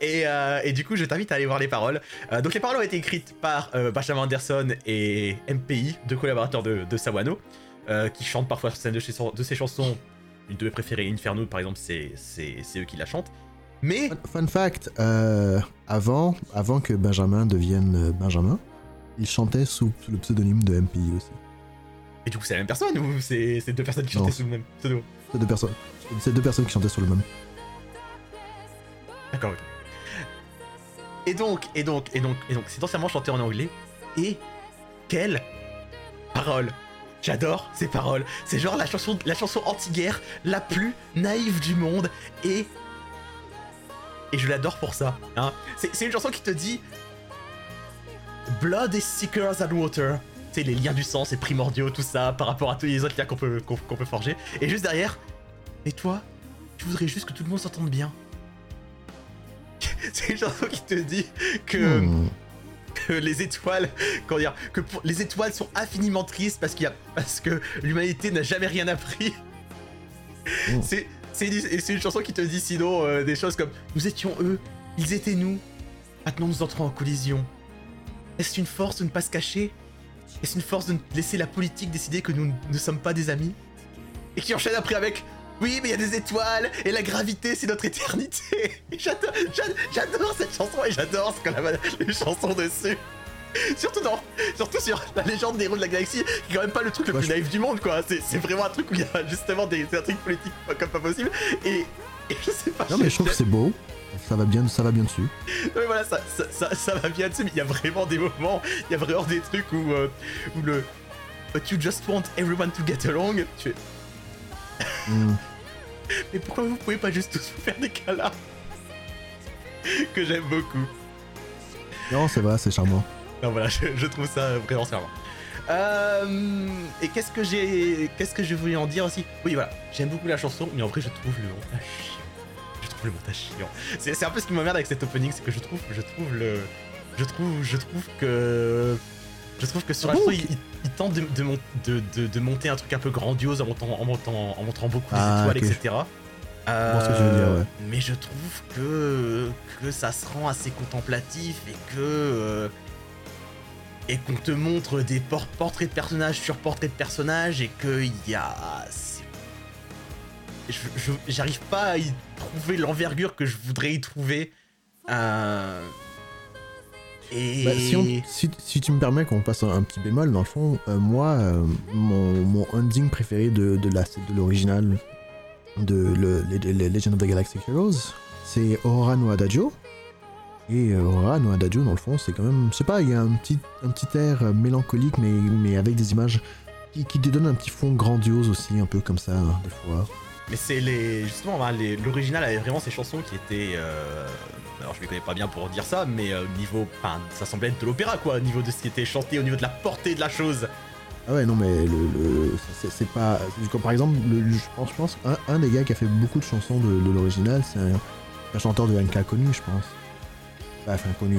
Et, euh, et du coup, je t'invite à aller voir les paroles. Euh, donc, les paroles ont été écrites par euh, Benjamin Anderson et MPI, deux collaborateurs de, de Sawano, euh, qui chantent parfois certaines de, ses- de ses chansons. Une de mes préférées, Inferno, par exemple, c'est eux qui la chantent. Mais Fun, fun fact, avant, avant que Benjamin devienne Benjamin, il chantait sous, sous le pseudonyme de MPI aussi. et du coup, c'est la même personne ou c'est deux personnes qui Non. chantaient sous le même pseudo? C'est deux personnes. C'est deux personnes qui chantaient sur le même. D'accord. Et donc, et donc, et donc, et donc, c'est entièrement chanté en anglais. Et quelle parole? J'adore ces paroles. C'est genre la chanson, la chanson anti-guerre la plus naïve du monde. Et et je l'adore pour ça. Hein. C'est une chanson qui te dit Blood is sicker than water. Tu sais, les liens du sang, c'est primordiaux, tout ça, par rapport à tous les autres liens qu'on peut, qu'on qu'on peut forger. Et juste derrière, et toi, tu voudrais juste que tout le monde s'entende bien. C'est une chanson qui te dit que, Hmm. que les étoiles, comment dire, que pour- les étoiles sont infiniment tristes parce qu'il y a, parce que l'humanité n'a jamais rien appris. Mm. C'est, c'est, une- c'est une chanson qui te dit sinon euh, des choses comme nous étions eux, ils étaient nous, maintenant nous entrons en collision. Est-ce une force de ne pas se cacher? Est-ce une force de ne laisser la politique décider que nous ne sommes pas des amis? Et qui enchaîne après avec oui, mais il y a des étoiles et la gravité, c'est notre éternité. J'adore, j'ad- j'adore cette chanson et j'adore ce qu'on a les chansons dessus. Surtout dans, surtout sur la légende des héros de la galaxie, qui est quand même pas le truc le plus je- naïf du monde, quoi. C'est, vraiment un truc où il y a justement des, trucs politiques comme pas possible. Et, et je sais pas. Non mais je trouve que c'est beau. Ça va bien, ça va bien dessus. Ouais, voilà, ça, ça, ça, ça va bien dessus, mais il y a vraiment des moments, il y a vraiment des trucs où, euh, où le. But you just want everyone to get along. Tu Hmm. mais pourquoi vous pouvez pas juste tous vous faire des câlins Que j'aime beaucoup? Non, c'est vrai, c'est charmant. Non, voilà, je, je trouve ça vraiment charmant. Euh, et qu'est-ce que j'ai. Qu'est-ce que je voulais en dire aussi? Oui, voilà, j'aime beaucoup la chanson, mais en vrai, je trouve le. Je trouve le montage chiant. C'est un peu ce qui m'emmerde avec cet opening, c'est que je trouve, je trouve le. Je trouve, je trouve que. Je trouve que sur la il, il- tente de, de, de, monter un truc un peu grandiose en montant, en montant, en montrant beaucoup Ah, les étoiles, ok. etc. vois ce que tu veux dire, ouais. Mais je trouve que, que ça se rend assez contemplatif et que. euh, et qu'on te montre des por- portraits de personnages sur portraits de personnages et qu'il y a. J'arrive pas à y trouver l'envergure que je voudrais y trouver. Euh, Et. Bah, si, on- si- si tu me permets qu'on passe un, petit bémol, dans le fond, euh, moi, euh, mon, mon ending préféré de, de la- de l'original de le, le- le Legend of the Galactic Heroes, c'est Aurora no Adagio. Et Aurora no Adagio, dans le fond, c'est quand même, je sais pas, il y a un petit, un petit air mélancolique, mais, mais avec des images qui, qui te donnent un petit fond grandiose aussi, un peu comme ça, des fois. Mais c'est les. Justement, hein, l'original avait vraiment ces chansons qui étaient. euh, Alors je les connais pas bien pour dire ça, mais euh, niveau. Enfin, ça semblait être de l'opéra quoi, au niveau de ce qui était chanté, au niveau de la portée de la chose. Ah ouais, non, mais le, le- c'est- pas. comme Par exemple, le- je pense, je pense un, un des gars qui a fait beaucoup de chansons de, de l'original, c'est un, un chanteur de NK connu, je pense. Bah, Enfin, connu,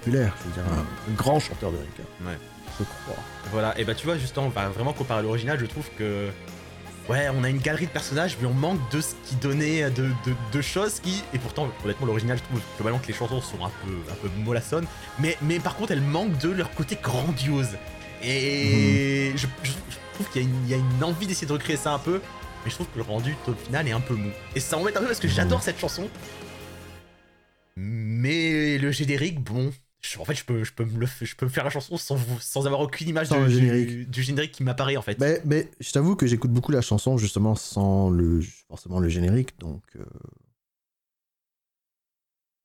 populaire, je veux dire, un, un grand chanteur de NK. Ouais. Je crois. Voilà, et bah tu vois, justement, bah, vraiment comparé à l'original, je trouve que. Ouais, on a une galerie de personnages, mais on manque de ce qui donnait de, de, de choses qui. Et pourtant, honnêtement, l'original, je trouve globalement que les chansons sont un peu, un peu mollassonnes, mais, mais par contre, elles manquent de leur côté grandiose. Et je, je- je trouve qu'il y, a une- il y a une envie d'essayer de recréer ça un peu, mais je trouve que le rendu au final est un peu mou. Et ça m'embête un peu parce que j'adore cette chanson, mais le générique, bon. Je- en fait, je peux, je, peux me le, je peux me faire la chanson sans, sans avoir aucune image du, générique. du générique qui m'apparaît en fait. Mais, mais je t'avoue que j'écoute beaucoup la chanson justement sans le, forcément le générique, donc. euh,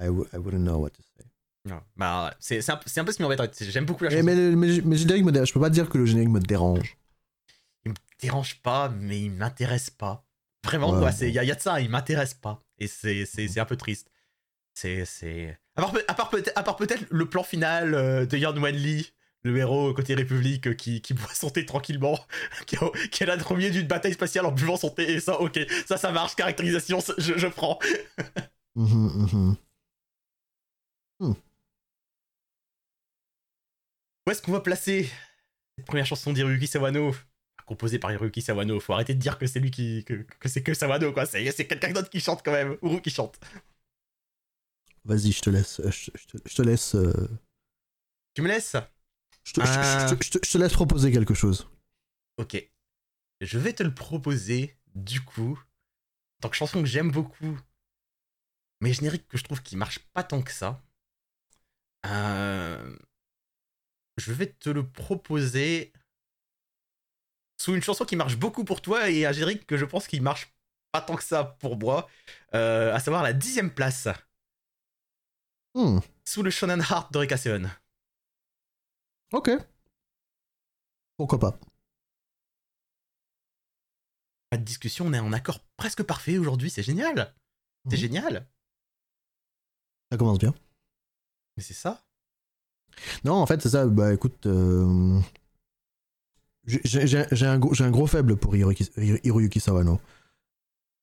I, I wouldn't know what to say. Non. Bah, c'est c'est un, c'est un peu ce qui m'embête. J'aime beaucoup la Mais, chanson. mais, mais- mais le générique me dé- je peux pas dire que le générique me dérange. Il me dérange pas, mais il m'intéresse pas. Vraiment, Ouais, quoi. bon. Il y, a- y a de ça, il m'intéresse pas. Et c'est un peu triste. C'est. À part, peut- à part peut-être le plan final euh, de Yan Wanli, le héros côté République euh, qui, qui boit son thé tranquillement, qui, est là milieu d'une bataille spatiale en buvant son thé. Et ça, ok, ça, ça marche. Caractérisation, je, je prends. Mhm, mhm. Où est-ce qu'on va placer cette première chanson d'Hiroyuki Sawano? Composée par Hiroyuki Sawano. Faut arrêter de dire que c'est lui qui. que, que c'est que Sawano, quoi. C'est c'est quelqu'un d'autre qui chante quand même. Uru qui chante. Vas-y, je te laisse. euh, Je, je te, je te laisse. euh, Tu me laisses? je, te, je laisse proposer quelque chose. Ok. Je vais te le proposer, du coup, en tant que chanson que j'aime beaucoup, mais générique que je trouve qui marche pas tant que ça. Euh, Je vais te le proposer sous une chanson qui marche beaucoup pour toi et un générique que je pense qui marche pas tant que ça pour moi, euh, à savoir la dixième place, Hmm, sous le Shonen Heart d'Orika Seven. Ok. Pourquoi pas Pas de discussion, on est en accord presque parfait aujourd'hui, c'est génial. C'est Mhm. génial. Ça commence bien. Mais c'est ça. Non, en fait, c'est ça. Bah écoute. euh, j'ai- J'ai j'ai un, gros- j'ai un gros faible pour Hiroyuki, Hiroyuki Sawano.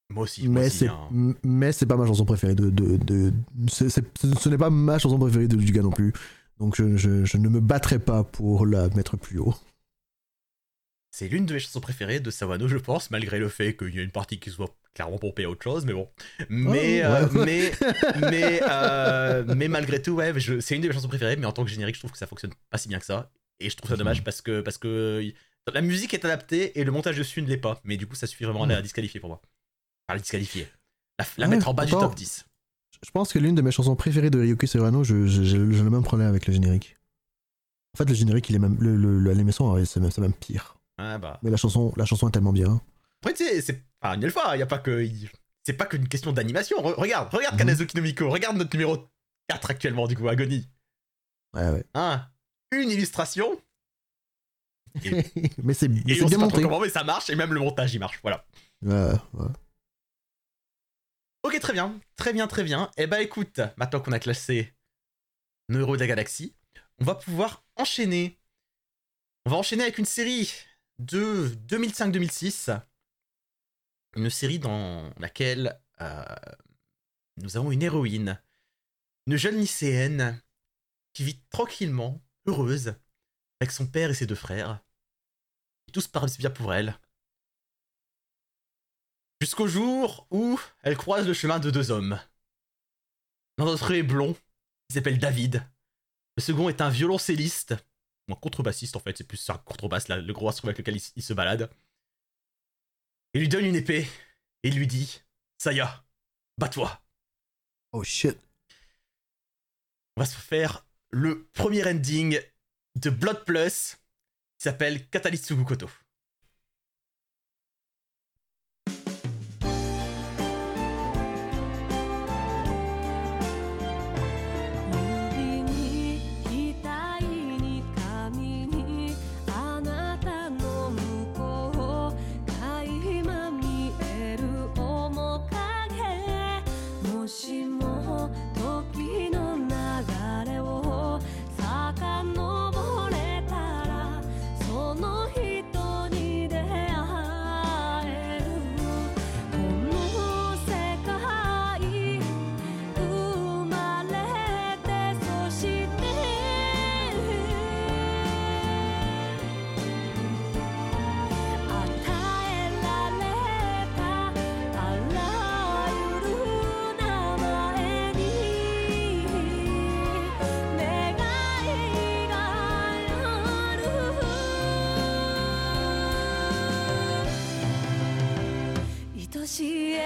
Moi aussi. moi Mais c'est hein. mais c'est pas ma chanson préférée de. de, de- ce n'est pas ma chanson préférée de du gars non plus. Donc je, je- je ne me battrai pas pour la mettre plus haut. C'est l'une de mes chansons préférées de Sawano, je pense, malgré le fait qu'il y a une partie qui soit clairement pompée à autre chose, mais bon. Mais, ouais. euh, mais, mais, euh, mais malgré tout, ouais, c'est une de mes chansons préférées, mais en tant que générique, je trouve que ça fonctionne pas si bien que ça. Et je trouve ça dommage parce que, parce que y- la musique est adaptée et le montage dessus ne l'est pas. Mais du coup, ça suffit vraiment à la disqualifier pour moi. Enfin, la disqualifier. La, la Ouais, mettre en bas du top 10. Je pense que l'une de mes chansons préférées de je- je- j'ai le même problème avec le générique. En fait, le générique, il est même. Le, le, ouais, c'est même, même pire. Ah bah. Mais la chanson, la chanson est tellement bien. Après, tu sais, c'est. Enfin, une fois, il y a pas que. C'est pas qu'une question d'animation. Re- regarde, regarde Mhm. Kanazuki no Miko, regarde notre numéro 4 actuellement, du coup, Agony. Ouais, ouais. Hein? Une illustration. Et, mais c'est bien pas monté. comment, mais ça marche, et même le montage, il marche. Voilà. Ouais, ouais. Ok, très bien. Très bien, très bien. Eh bah écoute, maintenant qu'on a classé nos héros de la galaxie, on va pouvoir enchaîner. On va enchaîner avec une série de 2005-2006. Une série dans laquelle euh, nous avons une héroïne, une jeune lycéenne qui vit tranquillement, heureuse, avec son père et ses deux frères. Et tout se passe bien pour elle. Jusqu'au jour où elle croise le chemin de deux hommes. L'un d'entre eux est blond, il s'appelle David. Le second est un violoncelliste ou un contrebassiste en fait, c'est plus un contrebasse, là, le gros instrument avec lequel il, il se balade. Il lui donne une épée et il lui dit Saya, bats-toi. Oh shit. On va se faire le premier ending de Blood Plus qui s'appelle Katalitsugu Koto.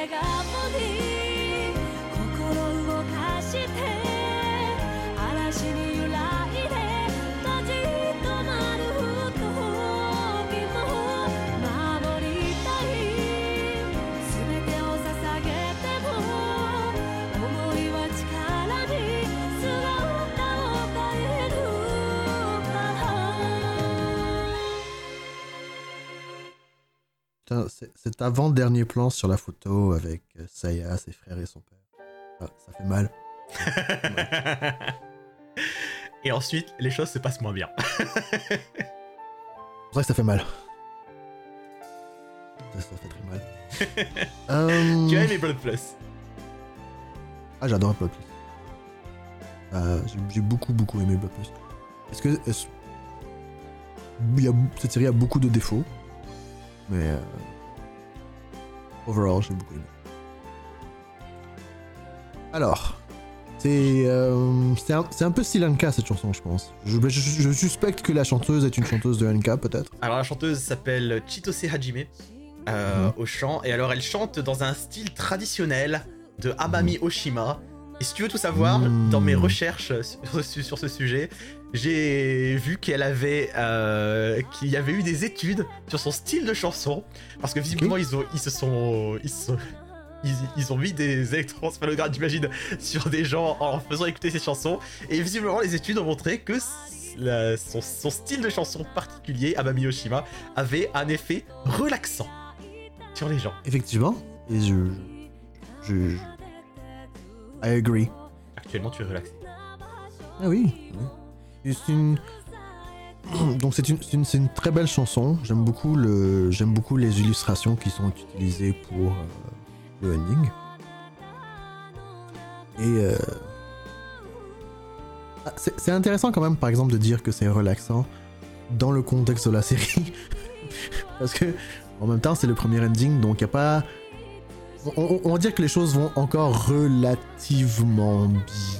I got. Putain, cet avant-dernier plan sur la photo avec euh, Saya, ses frères et son père. Ah, ça fait mal. Et ensuite, les choses se passent moins bien. C'est pour ça que ça fait mal. Ça, ça fait très mal. Euh, tu as aimé Blood Plus? Ah, j'adore Blood Plus. Euh, j'ai- beaucoup, beaucoup aimé Blood Plus. Est-ce que. est-ce- il y a- cette série a beaucoup de défauts, mais. euh, overall, j'ai beaucoup aimé. Alors. C'est euh, c'est un, peu style NK cette chanson, je pense. Je, je- je suspecte que la chanteuse est une chanteuse de NK, peut-être. Alors la chanteuse s'appelle Chitose Hajime euh, Mhm. au chant et alors elle chante dans un style traditionnel de Amami Oshima. Et si tu veux tout savoir, dans mes recherches sur ce, sur ce sujet, j'ai vu qu'elle avait euh, qu'il y avait eu des études sur son style de chanson parce que visiblement ils ont ils se sont ils se sont- ils, ils ont mis des électroencéphalogrammes, j'imagine, sur des gens en faisant écouter ces chansons. Et visiblement, les études ont montré que la- son, son style de chanson particulier, Amami Oshima, avait un effet relaxant sur les gens. Effectivement. Et je. Je. je- I agree. Actuellement, tu es relaxé. Ah oui. oui. C'est une. Donc c'est une, très belle chanson. J'aime beaucoup le, j'aime beaucoup les illustrations qui sont utilisées pour euh, le ending. Et euh, ah, c'est c'est intéressant quand même, par exemple, de dire que c'est relaxant dans le contexte de la série, parce que en même temps c'est le premier ending, donc il y a pas. On, on- va dire que les choses vont encore relativement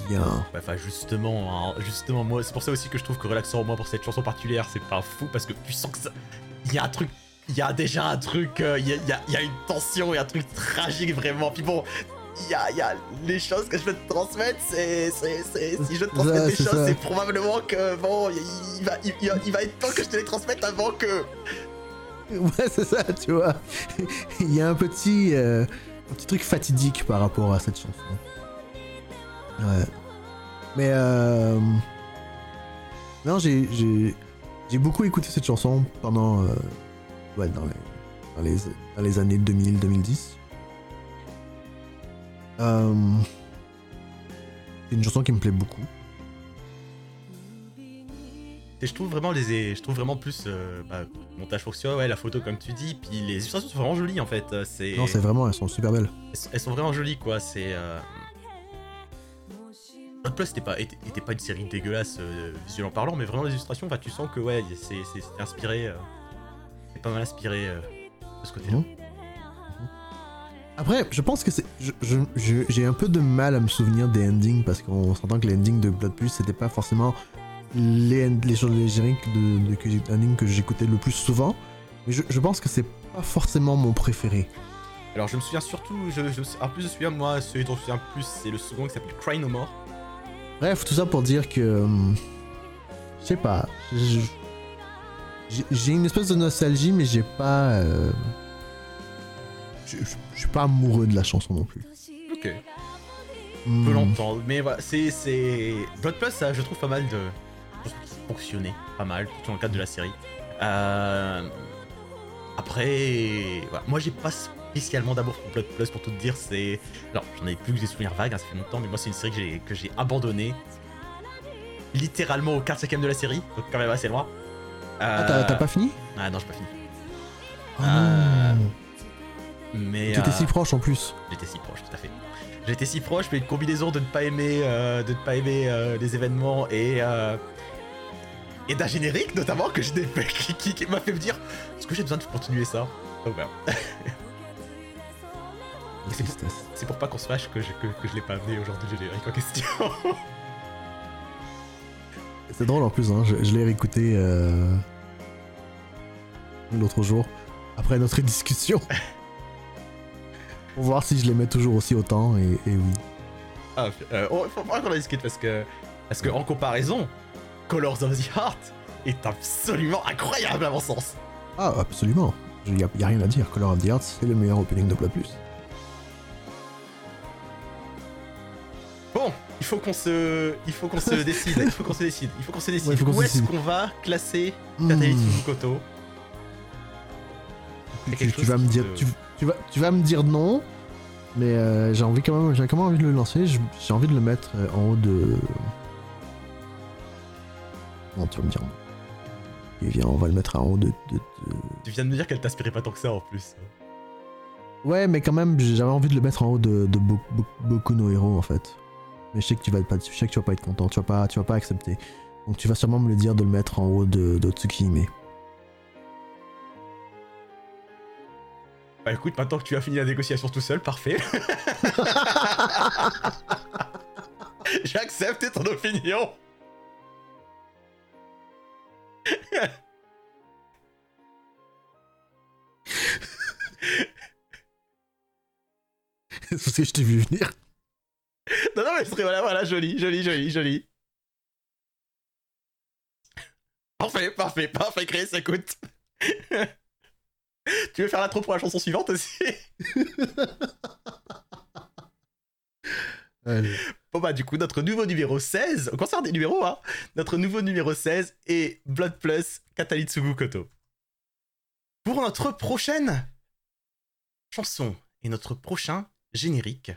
bien. Ouais, Enfin, justement, hein, justement, moi, c'est pour ça aussi que je trouve que relaxant, moi, pour cette chanson particulière, c'est pas fou parce que tu sens que ça. Il y a un truc. Il y a déjà un truc. euh, Il y, a, y y une tension, il y a un truc tragique vraiment. Puis bon. Il y a, il y a les choses que je veux te transmettre, c'est. Si je te transmets des choses, c'est probablement que. Bon, va, il va être temps que je te les transmette avant que. Ouais, c'est ça, tu vois. Il y a un petit, euh, un petit truc fatidique par rapport à cette chanson. Ouais. Mais euh... non, j'ai j'ai j'ai beaucoup écouté cette chanson pendant euh, ouais dans les dans les, dans les années 2000-2010. Euh... C'est une chanson qui me plaît beaucoup. Et je trouve vraiment les. Je trouve vraiment plus. euh, bah, montage fonctionne, ouais, la photo, comme tu dis. Puis les illustrations sont vraiment jolies en fait. euh, C'est. Non, c'est vraiment, elles sont super belles. Elles, elles sont vraiment jolies quoi, c'est... Euh... Blood Plus était pas, était, était pas une série dégueulasse euh, visuellement parlant, mais vraiment les illustrations, bah, tu sens que ouais, c'est c'est- c'est inspiré... euh, c'est pas mal inspiré de ce côté-là. Mhm. Après, je pense que c'est. je- je- je- J'ai un peu de mal à me souvenir des endings parce qu'on s'entend que les endings de Blood Plus c'était pas forcément les, les, choses- les génériques de, de, d'anime que j'écoutais le plus souvent. Mais je, je pense que c'est pas forcément mon préféré. Alors je me souviens surtout, je, je- en plus je me souviens moi, celui dont je me souviens le plus, c'est le second qui s'appelle Cry No More. Bref, tout ça pour dire que. hum, Je sais pas. J'ai une espèce de nostalgie, mais j'ai pas. euh, Je suis pas amoureux de la chanson non plus. Ok. Hmm. peut l'entendre. Mais voilà, c'est. c'est... Blood Plus, ça, je trouve pas mal de. Fonctionnait pas mal, surtout dans le cadre de la série. Euh, Après. Voilà. Moi, j'ai pas spécialement d'amour pour Blood Plus, pour tout te dire. C'est. Alors, j'en ai plus que des souvenirs vagues, hein, ça fait longtemps, mais moi, c'est une série que j'ai, abandonnée. Littéralement au 4 5 de la série, donc quand même assez loin. Ah, t'as t'as pas fini? Ah non, j'ai pas fini. Ah Euh. Mais. T'étais euh, si proche en plus. J'étais si proche, tout à fait. J'étais si proche, mais une combinaison de ne pas aimer, euh, de ne pas aimer euh, les événements et euh, et d'un générique notamment que je fait, qui, qui- qui m'a fait me dire est-ce que j'ai besoin de continuer ça? Tristesse. C'est pour pas qu'on se fâche que je, que, que je l'ai pas amené aujourd'hui le générique en question. C'est drôle en plus, hein. je, je l'ai réécouté euh, l'autre jour, après notre discussion. pour voir si je l'aimais toujours aussi autant, et, et oui. ah, euh, oh, faut pas qu'on en discute parce que parce que en comparaison, Colors of the Heart est absolument incroyable à mon sens. Ah, absolument. Il y, a rien à dire. Color of the Heart, c'est le meilleur opening de Plus. Bon, il faut qu'on se, il faut qu'on se décide, il faut qu'on se décide, il faut qu'on se décide. Ouais, Où est-ce qu'on va classer Tatali Hmm. Tsubukoto Tu, tu vas me dire, te- tu, tu vas, tu vas me dire non, mais euh, j'ai envie quand même, j'ai quand même envie de le lancer. J'ai envie de le mettre euh, en haut de. Non, tu vas me dire non. Et viens, on va le mettre en haut de. de- de- Tu viens de me dire qu'elle t'inspirait pas tant que ça en plus. Ouais, mais quand même, j'avais envie de le mettre en haut de, de Bo- Bo- Boku no Hero en fait. Mais je sais que tu vas pas, je sais que tu vas pas être content, tu vas pas, tu vas pas accepter. Donc tu vas sûrement me le dire de le mettre en haut de, de Tsukihime. Bah écoute, maintenant que tu as fini la négociation tout seul, parfait. J'ai accepté ton opinion. C'est parce que je t'ai vu venir. Non, non, mais ce serait voilà, voilà, joli, joli, joli, joli. Parfait, parfait, parfait, Chris, écoute. tu veux faire l'intro pour la chanson suivante aussi? Allez. Bon bah du coup, notre nouveau numéro 16, on conserve des numéros, hein Notre nouveau numéro 16 est Blood Plus Katalitsugu Koto. Pour notre prochaine chanson et notre prochain générique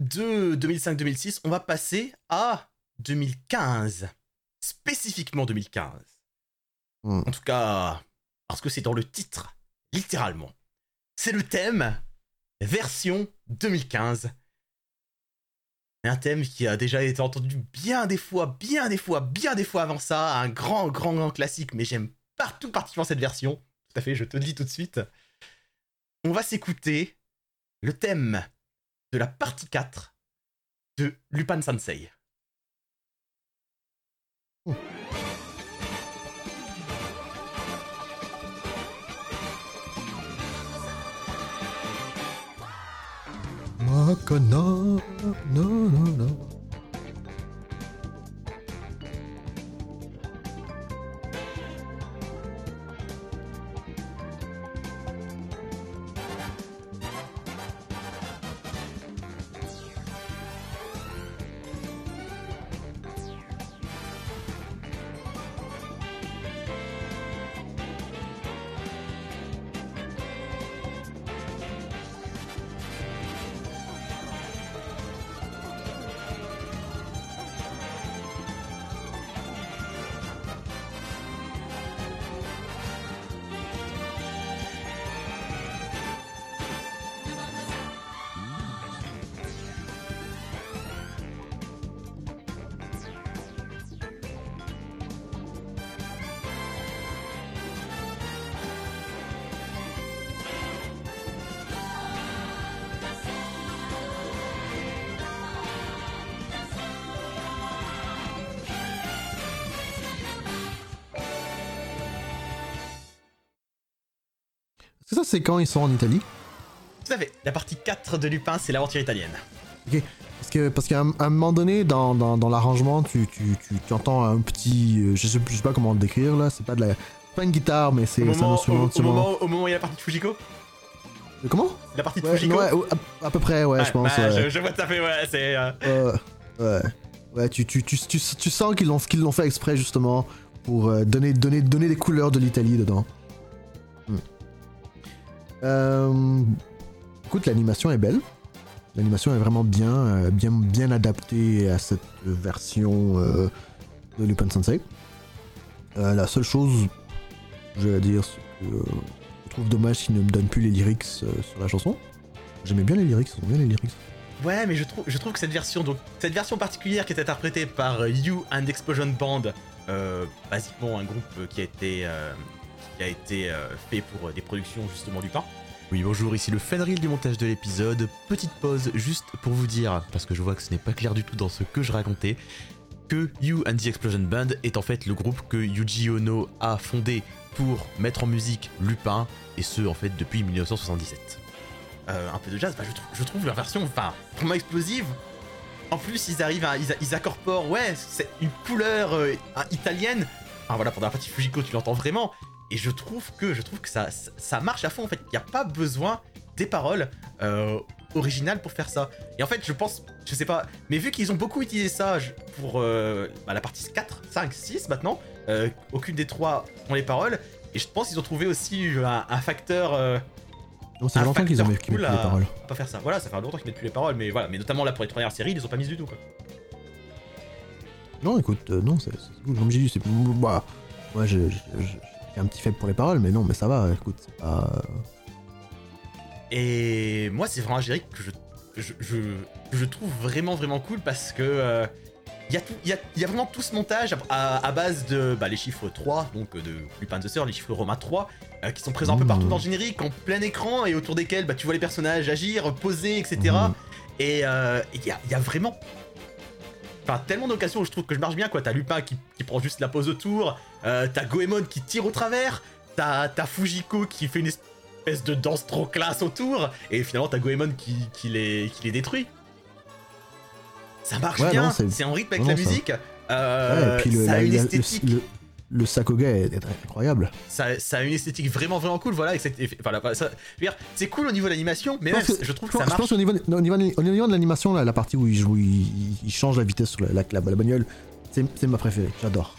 de 2005-2006, on va passer à 2015. Spécifiquement 2015. Hmm. En tout cas, parce que c'est dans le titre, littéralement. C'est le thème version 2015. Un thème qui a déjà été entendu bien des fois, bien des fois, bien des fois avant ça. Un grand, grand, grand classique, mais j'aime partout particulièrement cette version. Tout à fait, je te le dis tout de suite. On va s'écouter le thème de la partie 4 de Lupin Sensei. Makana, no, no, no. C'est ça, c'est quand ils sont en Italie Tout à fait. La partie 4 de Lupin, c'est l'aventure italienne. Parce que parce qu'à un, moment donné, dans, dans, dans l'arrangement, tu, tu, tu, tu entends un petit. euh, je, sais, je sais pas comment le décrire là, c'est pas de la. Pas une guitare, mais c'est un instrument. au, moment, au moment où il y a la partie de Fujiko Euh, Comment? La partie de Ouais, Fujiko ouais, à, à peu près, ouais, je pense. bah, ouais. je, je vois tout à fait, ouais, c'est... euh, Euh, ouais. Ouais, tu, tu, tu, tu, tu sens qu'ils l'ont qu'ils l'ont fait exprès justement pour donner, donner, donner des couleurs de l'Italie dedans. Euh, écoute, l'animation est belle. L'animation est vraiment bien, euh, bien, bien adaptée à cette version euh, de Lupin Sensei. La seule chose, je vais dire, c'est que je trouve dommage qu'ils ne me donnent plus les lyrics sur la chanson. J'aimais bien les lyrics, ils sont bien les lyrics. Ouais, mais je trouve, je trouve que cette version, donc cette version particulière qui est interprétée par You and Explosion Band, basiquement un groupe qui a été, qui a été euh, fait pour euh, des productions justement du pain. Oui, bonjour, ici le Fenril du montage de l'épisode. Petite pause juste pour vous dire, parce que je vois que ce n'est pas clair du tout dans ce que je racontais, que You and the Explosion Band est en fait le groupe que Yuji Ono a fondé pour mettre en musique Lupin, et ce en fait depuis 1977 euh, un peu de jazz, bah, je, trou- je trouve leur version, enfin, vraiment explosive. En plus, ils arrivent à, ils, incorporent, ouais, c'est une couleur euh, italienne. Enfin voilà, pendant la partie Fujiko, tu l'entends vraiment. Et je trouve que, je trouve que ça, ça, ça marche à fond. En fait, il n'y a pas besoin des paroles euh, originales pour faire ça. Et en fait, je pense, je sais pas, mais vu qu'ils ont beaucoup utilisé ça je- pour euh, bah, la partie 4, 5, 6 maintenant, euh, aucune des trois ont les paroles. Et je pense qu'ils ont trouvé aussi un, un facteur. c'est un longtemps qu'ils ont cool plus les à- paroles. pas faire ça. Voilà, ça fait longtemps qu'ils mettent plus les paroles, mais voilà, mais notamment là pour les premières séries, ils les ont pas mises du tout quoi. Non, écoute, non, c'est c'est cool. Comme j'ai dit, c'est. Bah, moi, j'ai un petit faible pour les paroles, mais non, mais ça va, écoute, c'est pas. euh, Et moi, c'est vraiment un générique que je, je, je, trouve vraiment vraiment cool parce que euh, il y, a tout- il y, a, y a vraiment tout ce montage à, à- base de bah, les chiffres 3, donc euh, de Lupin the Third, les chiffres romains 3, euh, qui sont présents un peu Mmh. partout dans le générique, en plein écran, et autour desquels bah, tu vois les personnages agir, poser, etc. Et euh, il y, a, il y a vraiment. Enfin, tellement d'occasions où je trouve que je marche bien, quoi. T'as Lupin qui, qui prend juste la pose autour, euh, t'as Goemon qui tire au travers, t'as t'as Fujiko qui fait une espèce de danse trop classe autour, et finalement t'as Goemon qui, qui, les, qui les détruit. Ça marche Ouais, bien, c'est- en rythme avec non, la ça- musique. ouais, Euh, et puis le, ça a la- une le- esthétique. le, le Sakoga est, est incroyable. Ça, ça a une esthétique vraiment vraiment cool, voilà. cette enfin, c'est cool au niveau de l'animation, mais Je même, pense que- je trouve ça pense, je marche. pense au niveau, au niveau, au niveau de l'animation, la partie où il, où il, il change la vitesse sur la, la, la, la bagnole, c'est ma préférée, j'adore.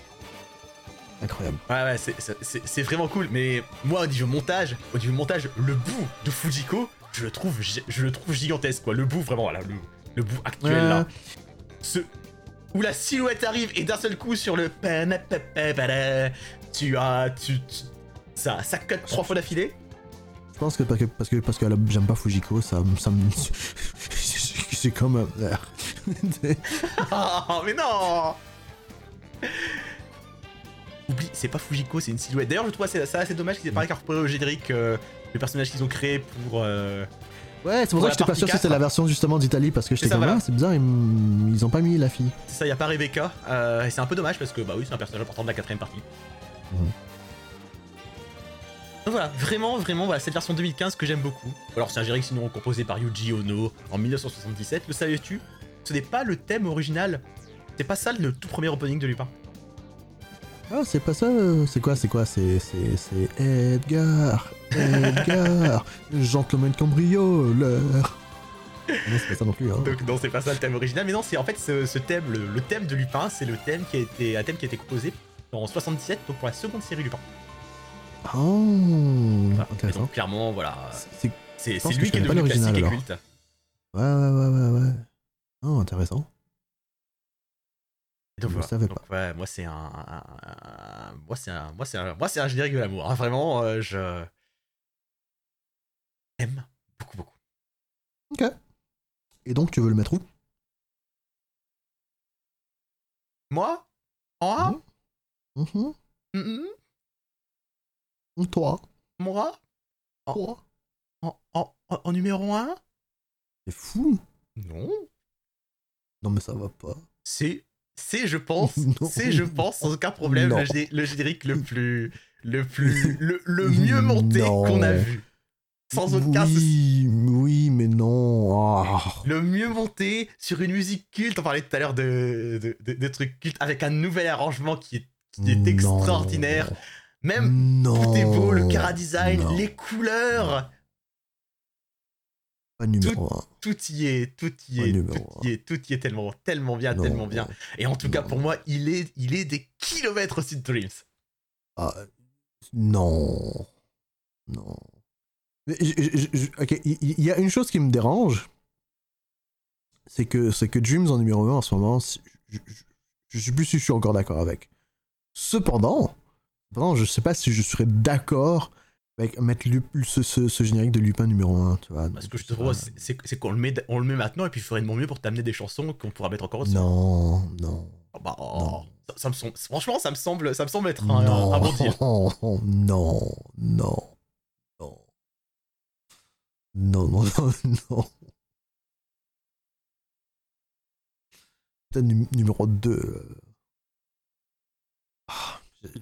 Incroyable. Ouais, ouais, c'est- vraiment cool. Mais moi, au niveau montage, au niveau montage, le bout de Fujiko, je le trouve, je le trouve gigantesque, quoi. Le bout, vraiment, voilà, le, le bout actuel, Ouais. là. Ce, où la silhouette arrive et d'un seul coup sur le... Tu as... Tu, tu- ça, ça cut trois fois d'affilée. Je pense que parce que, parce que, parce que j'aime pas Fujiko, ça, me- ça me. c'est comme. euh, Oh, mais non Oublie, c'est pas Fujiko, c'est une silhouette. D'ailleurs, je trouve ça, ça assez dommage qu'ils aient pas incorporé au générique euh, le personnage qu'ils ont créé pour... euh, Ouais, c'est pour ça que j'étais pas sûr si 4. c'était la version justement d'Italie parce que j'étais comme voilà. ah, c'est bizarre, ils, ils ont pas mis la fille. C'est ça, y a pas Rebecca. euh, et c'est un peu dommage parce que, bah oui, c'est un personnage important de la quatrième partie. Mhm. Donc voilà, vraiment, vraiment, voilà, cette version 2015 que j'aime beaucoup. Alors, c'est un générique sinon composé par Yuji Ono en 1977. Le savais-tu? Ce n'est pas le thème original. C'est pas ça le tout premier opening de Lupin. Ah, c'est pas ça, euh, c'est quoi, c'est quoi, c'est, c'est, c'est Edgar, Edgar, gentleman cambrioleur. Non, c'est pas ça non plus, hein. Donc non, c'est pas ça le thème original, mais non, c'est en fait ce, ce thème, le, le thème de Lupin, c'est le thème qui a été, un thème qui a été composé en 77, donc pour la seconde série Lupin. Oh, Voilà. Intéressant. donc clairement, voilà, C'est- lui qui est pas devenu classique et l'original, culte. Ouais, ouais, ouais, ouais, ouais. Oh, intéressant. Donc voilà. savais Donc, ouais, moi c'est un, un- un- moi c'est un, moi c'est un, moi c'est un générique de l'amour. hein. Vraiment, euh, je aime beaucoup beaucoup. Ok. Et donc, tu veux le mettre où? Moi, en un, Mhm. Mhm. Toi, moi, toi. en, en, en- en numéro 1 C'est fou. Non, Non, mais ça va pas. c'est, c'est, je pense, c'est, je pense, sans aucun problème, le, le générique le plus, le plus, le, le mieux monté qu'on a vu. Sans aucun souci. Oui, oui, mais non. Ah. Le mieux monté sur une musique culte. On parlait tout à l'heure de, de, de- de trucs cultes avec un nouvel arrangement qui est, qui est extraordinaire. Même Non. tout est beau, le cara design, Non. les couleurs. Pas numéro 1. Tout y est, tout y est, tout y est, tout y est tellement, tellement bien, Non. tellement bien. Et en tout cas, pour moi, il est, il est des kilomètres au de Dreams. Ah, non. Non. Je- je- ok, il y, a une chose qui me dérange. C'est que, c'est que Dreams en numéro 1 en ce moment, je, je sais plus si je suis encore d'accord avec. Cependant, cependant, je sais pas si je serais d'accord avec mettre ce, ce, ce générique de Lupin numéro 1, tu vois. Parce que je te vois, c'est- qu'on le met, on le met maintenant et puis je ferai de mon mieux pour t'amener des chansons qu'on pourra mettre encore au Non, non. Ah Bah, oh, Non. ça, ça me semble, franchement, ça me semble, ça me semble être un, non, un bon deal. non, non, non. Non, non, non, non. Peut-être nu- numéro 2.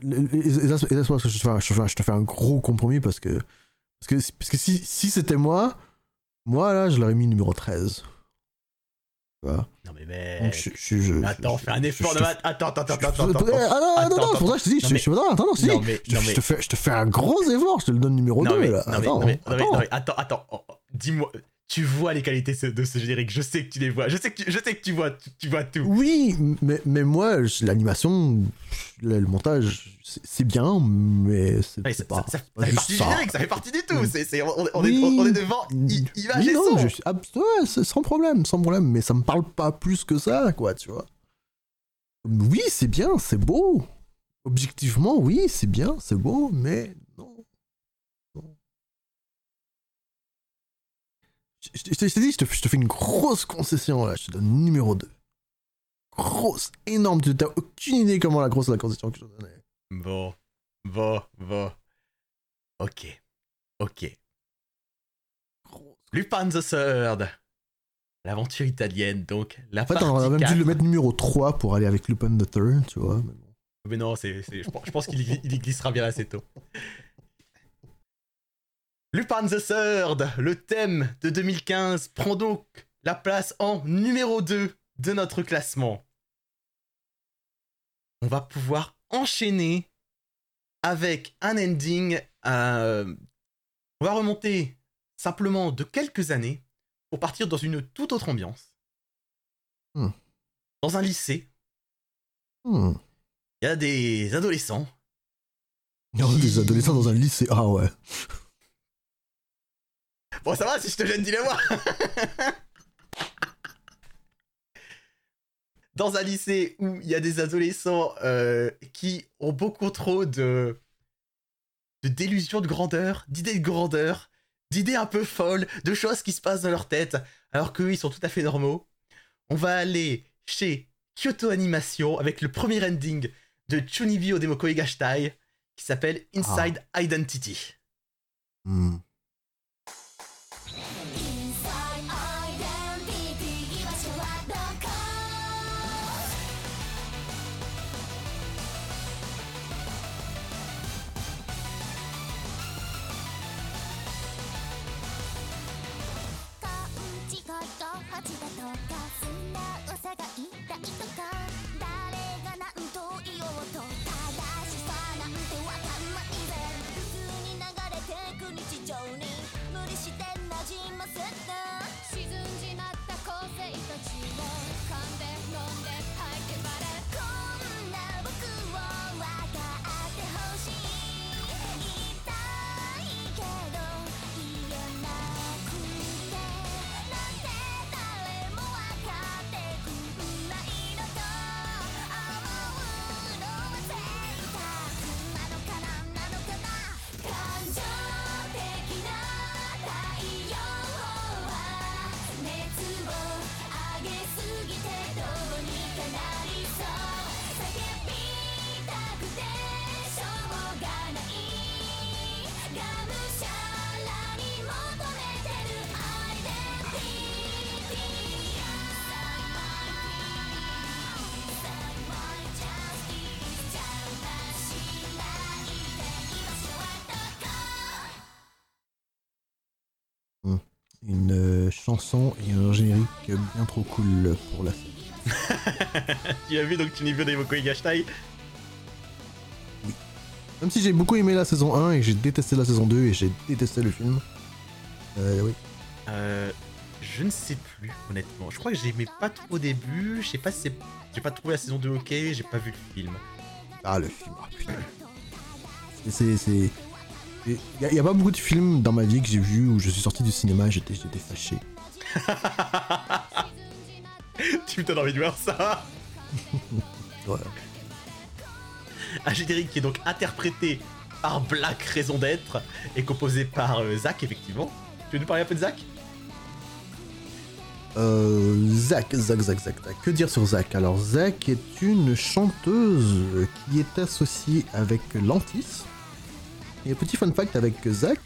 Et parce que je je te fais un gros compromis parce que, parce que, parce que si, si c'était moi, moi là, je l'aurais mis numéro 13. Non mais mec. Donc, je, je, je- Attends, fais un effort de maths. Attends, attends, attends, attends. Ah non, non, non, c'est pour ça que je te dis, je, mais- je, non, attends, non, si, non, mais- je, te fais, je te fais un gros effort, je te le donne numéro Non 2 mais, là. non, mais, attends, non, mais, non, mais, attends. non, mais attends, attends, oh, oh, dis-moi, tu vois les qualités de ce générique, je sais que tu les vois, je sais que tu, je sais que tu vois, tu, tu vois tout. Oui, mais, mais moi, l'animation, le, le montage, c'est bien, mais c'est Ouais, c'est ça, pas. ça- fait partie du générique, ça fait partie du tout. On, on Oui. est, on est devant image Oui, et non, son. je- ouais, sans problème, sans problème, mais ça me parle pas plus que ça, quoi, tu vois. Oui, c'est bien, c'est beau. Objectivement, oui, c'est bien, c'est beau, mais non. Non. Je, je- je t'ai dit, je te, je te fais une grosse concession là, je te donne numéro 2. Grosse, énorme, tu n'as aucune idée comment la grosse la concession que je te donnais. Bon, bon, bon. Ok, ok. Grosse. Lupin the Third. L'aventure italienne, donc. La En fait, on aurait même 4. dû le mettre numéro 3 pour aller avec Lupin the Third, tu vois. mais bon. Mais non, c'est, je pense, pense qu'il glissera bien assez tôt. Lupin the Third, le thème de 2015, prend donc la place en numéro 2 de notre classement. On va pouvoir enchaîner avec un ending. euh, On va remonter simplement de quelques années pour partir dans une toute autre ambiance. Hmm. Dans un lycée, Hmm. il y a des adolescents Il y a des adolescents dans un lycée. Ah ouais. Bon, ça va si je te gêne, dis-le-moi. Dans un lycée où il y a des adolescents euh, qui ont beaucoup trop de, de délusions de grandeur, d'idées de grandeur, d'idées un peu folles, de choses qui se passent dans leur tête, alors qu'eux, ils sont tout à fait normaux. On va aller chez Kyoto Animation avec le premier ending de Chunibi Odemoko Higashitai qui s'appelle Inside Identity. Hmm. が恥だとか素直さが痛いとか誰が何と言おうと正しさなんてわかんないぜ。普通に流れてく日常に無理して馴染ませて et un générique bien trop cool pour la série. Tu as vu donc tu niveau des Moko Higashtai Même si j'ai beaucoup aimé la saison 1 et j'ai détesté la saison 2 et j'ai détesté le film. Euh, oui. Euh, je ne sais plus, honnêtement. Je crois que j'aimais pas trop au début. Je sais pas si. J'ai pas trouvé la saison 2 ok, j'ai pas vu le film. Ah, le film, ah, putain. C'est. c'est- Il y, a- pas beaucoup de films dans ma vie que j'ai vu où je suis sorti du cinéma j'étais fâché. Tu me donnes envie de voir ça Voilà. Un générique qui est donc interprété par Black Raison d'être et composé par euh, Zach, effectivement. Tu veux nous parler un peu de Zach? Euh, Zach, Zach, Zach, Zach, Zach. Que dire sur Zach? Alors, Zach est une chanteuse qui est associée avec Lantis. Et petit fun fact avec Zach,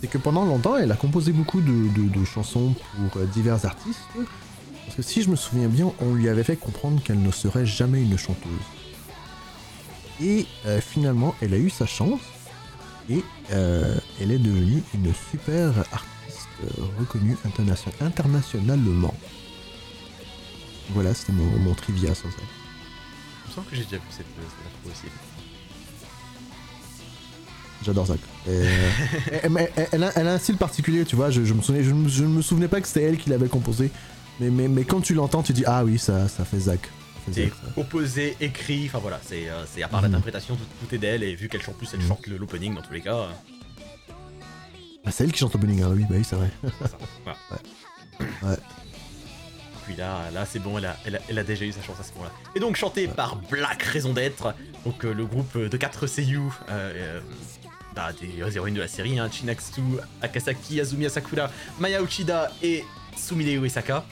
c'est que pendant longtemps, elle a composé beaucoup de, chansons pour euh, divers artistes. Parce que si je me souviens bien, on lui avait fait comprendre qu'elle ne serait jamais une chanteuse. Et euh, finalement, elle a eu sa chance. Et euh, elle est devenue une super artiste reconnue internation- internationalement. Voilà, c'était mon, mon trivia sur ça. Il me semble que j'ai déjà vu cette, cette aussi. J'adore Zach. Et, euh, elle, mais elle- elle a, elle a un style particulier, tu vois. Je, je me souvenais, je, me- je ne me souvenais pas que c'était elle qui l'avait composé. Mais, mais, mais quand tu l'entends, tu dis Ah oui, ça, ça fait Zach. C'est composé, écrit, enfin voilà, c'est euh, à part Mhm. l'interprétation, tout, tout est d'elle, et vu qu'elle chante plus, elle Mhm. chante l'opening dans tous les cas. euh, Ah, c'est elle qui chante l'opening, hein. oui, bah oui, c'est vrai. ça. Voilà. Ouais. Puis là, là c'est bon, elle a, elle, a, elle a déjà eu sa chance à ce moment-là. Et donc chanté par Black Raison d'être, donc euh, le groupe de 4 seiyuu, euh, euh, bah, des héroïnes de la série, hein, Chinatsu, Akasaki, Azumi Asakura, Maya Uchida et Sumire Uesaka,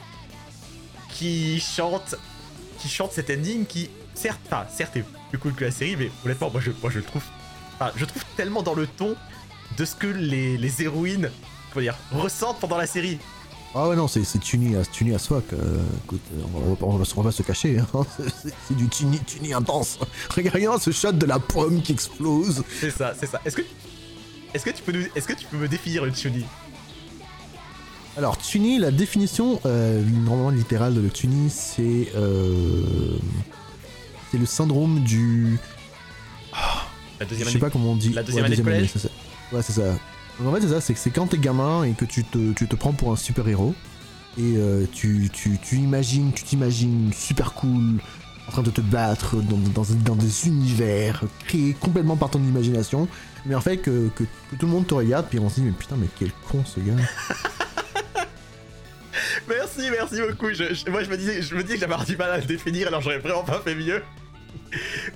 qui chantent, qui chantent cet ending qui, certes, enfin, certes est plus cool que la série, mais honnêtement, moi je, le trouve, enfin, je trouve tellement dans le ton de ce que les, héroïnes, ressentent pendant la série. Ah ouais, non, c'est Tuni à, Tuni à fuck. euh, écoute, euh, on va, on va- on va se cacher. hein. C'est- du Tuni, Tuni intense. Regarde regarde ce shot de la pomme qui explose. C'est ça, c'est ça. Est-ce que, est-ce que tu peux nous, est-ce que tu peux me définir une Chuni Alors, Tuni, la définition euh, normalement littérale de Tuni, c'est euh, c'est le syndrome du. La Je deuxième sais année. pas comment on dit. La deuxième année. Ouais, c'est ça. En fait, c'est ça, c'est que c'est quand t'es gamin et que tu te, prends pour un super-héros et euh, tu, tu, imagines, tu t'imagines super cool en train de te battre dans, des univers créés complètement par ton imagination, mais en fait que, tout le monde te regarde puis on se dit mais putain mais quel con ce gars. Merci, merci beaucoup. Je- moi, je me disais, je me dis que j'avais du mal à le définir, alors j'aurais vraiment pas fait mieux.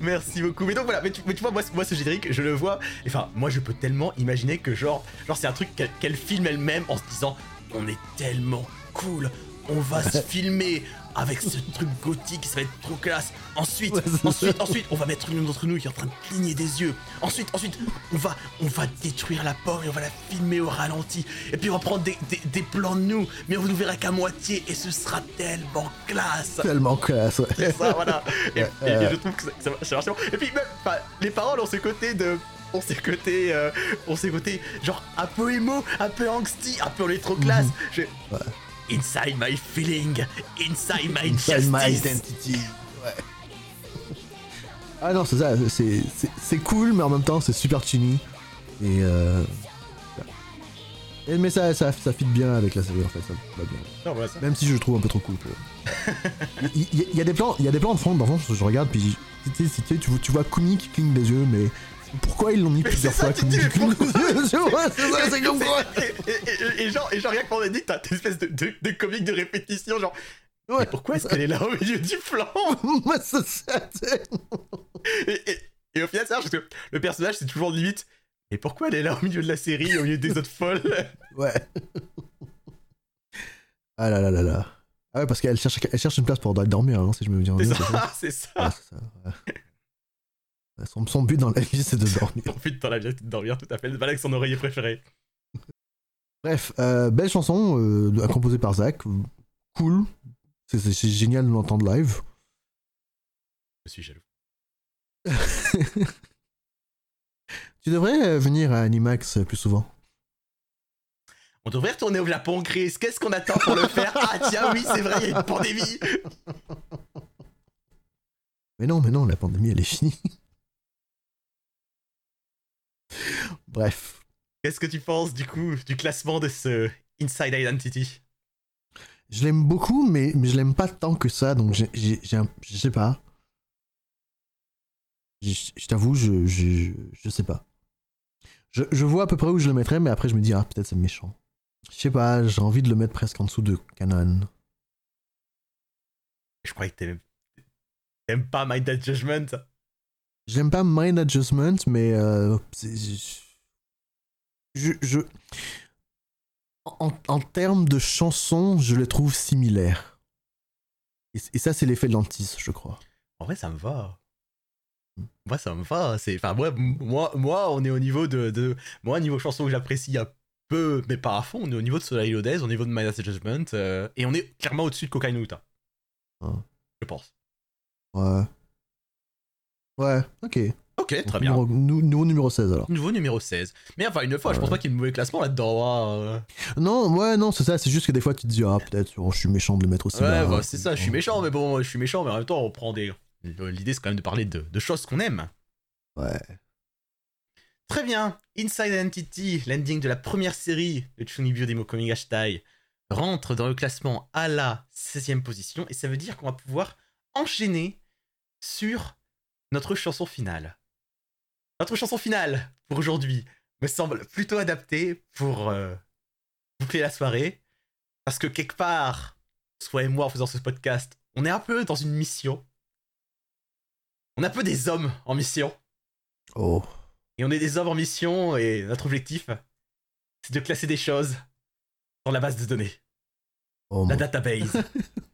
Merci beaucoup. Mais donc voilà, mais tu, vois, moi, moi, ce générique, je le vois. Enfin, moi, je peux tellement imaginer que genre, genre c'est un truc qu'elle filme elle-même en se disant, on est tellement cool, on va se filmer avec ce truc gothique, ça va être trop classe. Ensuite, Ouais, ensuite, ensuite, on va mettre une d'entre nous qui est en train de cligner des yeux. Ensuite, ensuite, on va, on va détruire la pomme et on va la filmer au ralenti. Et puis on va prendre des, des- des plans de nous, mais on ne verra qu'à moitié et ce sera tellement classe. Tellement classe. ouais. C'est ça, voilà. Et, Ouais, et- et ouais. je trouve que ça- ça ça marche bien. Et puis même, les paroles ont ce côté de. On s'est côté, euh, on s'est côté genre un peu émo, un peu angsty, un peu électro-classe. Je- Ouais. Inside my feeling, inside my Inside my identity. Ouais. Ah non, c'est ça, c'est- cool, mais en même temps, c'est super tuni. Et euh. et- mais ça, ça, ça fit bien avec la série en fait, ça va bien. Non, ça. Même si je le trouve un peu trop cool. Il y, a des plans, il y a des plans de fond, dans le fond, je regarde, puis tu tu, tu vois- tu vois Kuni qui cligne des yeux, mais pourquoi ils l'ont mis Mais plusieurs ça, fois tu c'est comme quoi Et, et- et- et genre, et genre, rien que pendant dit, t'as une espèce de, de, de comique de répétition, genre. Ouais. Pourquoi est-ce qu'elle est là au milieu du flanc Moi, c'est ça, et, et- et au final, c'est marrant parce que le personnage, c'est toujours limite. Et pourquoi elle est là au milieu de la série, au milieu des autres folles? Ouais. ah là là là là. Ah ouais, parce qu'elle cherche, elle cherche une place pour dormir, hein, si je me souviens C'est ça, c'est ça. Ouais, c'est ça, ouais. Son, son but dans la vie, c'est de dormir. En fait, dans la vie de dormir, tout à fait. Balai avec son oreiller préféré. Bref, euh, belle chanson euh, composée par Zach. Cool. C'est- génial de l'entendre live. Je suis jaloux. tu devrais euh, venir à Animax euh, plus souvent. On devrait retourner au Japon, Chris. Qu'est-ce qu'on attend pour le faire? Ah tiens, oui, c'est vrai, il y a une pandémie. Mais non, mais non, la pandémie, elle est finie. Bref. Qu'est-ce que tu penses du coup du classement de ce Inside Identity? Je l'aime beaucoup, mais, mais je l'aime pas tant que ça, donc j'ai, j'ai, j'ai un- je sais pas. Je, je t'avoue, je, je, je sais pas. Je, je vois à peu près où je le mettrais, mais après je me dis, ah, peut-être c'est méchant. Je sais pas, j'ai envie de le mettre presque en dessous de Canon. Je croyais que t'aimais- t'aimes pas My Dead Judgment. J'aime pas Mind Adjustment, mais euh, c'est- je, je, en, en termes de chansons, je les trouve similaires. Et, et ça, c'est l'effet Lantis, je crois. En vrai, ça me va. Moi, ça me va. C'est, enfin, moi, moi, moi, on est au niveau de, de, moi, niveau chanson que j'apprécie un peu, mais pas à fond. On est au niveau de Soleil Lodez, au niveau de My Dead Judgment, euh, et on est clairement au-dessus de Cocaine Uta. Ah. Je pense. Ouais. Ouais, ok. Ok, très bien. Numéro, nou- nouveau numéro 16 alors. Nouveau numéro 16. Mais enfin, une fois, je pense pas qu'il y ait de mauvais classement là-dedans. hein, euh. Non, ouais, non, c'est ça, c'est juste que des fois tu te dis, ah, peut-être, oh, je suis méchant de le mettre aussi Ouais, bah, c'est ça, je suis méchant, mais bon, je suis méchant, mais en même temps, on prend des. L'idée, c'est quand même de parler de, de choses qu'on aime. Ouais. Très bien, Inside Entity, l'ending de la première série de Chunibyo Demo Coming Hashtag, rentre dans le classement à la 16e position, et ça veut dire qu'on va pouvoir enchaîner sur notre chanson finale. Notre chanson finale pour aujourd'hui me semble plutôt adaptée pour euh, boucler la soirée, parce que quelque part, soit et moi en faisant ce podcast, on est un peu dans une mission. On est un peu des hommes en mission. Oh. Et on est des hommes en mission et notre objectif, c'est de classer des choses dans la base de données, Oh, la mon- database.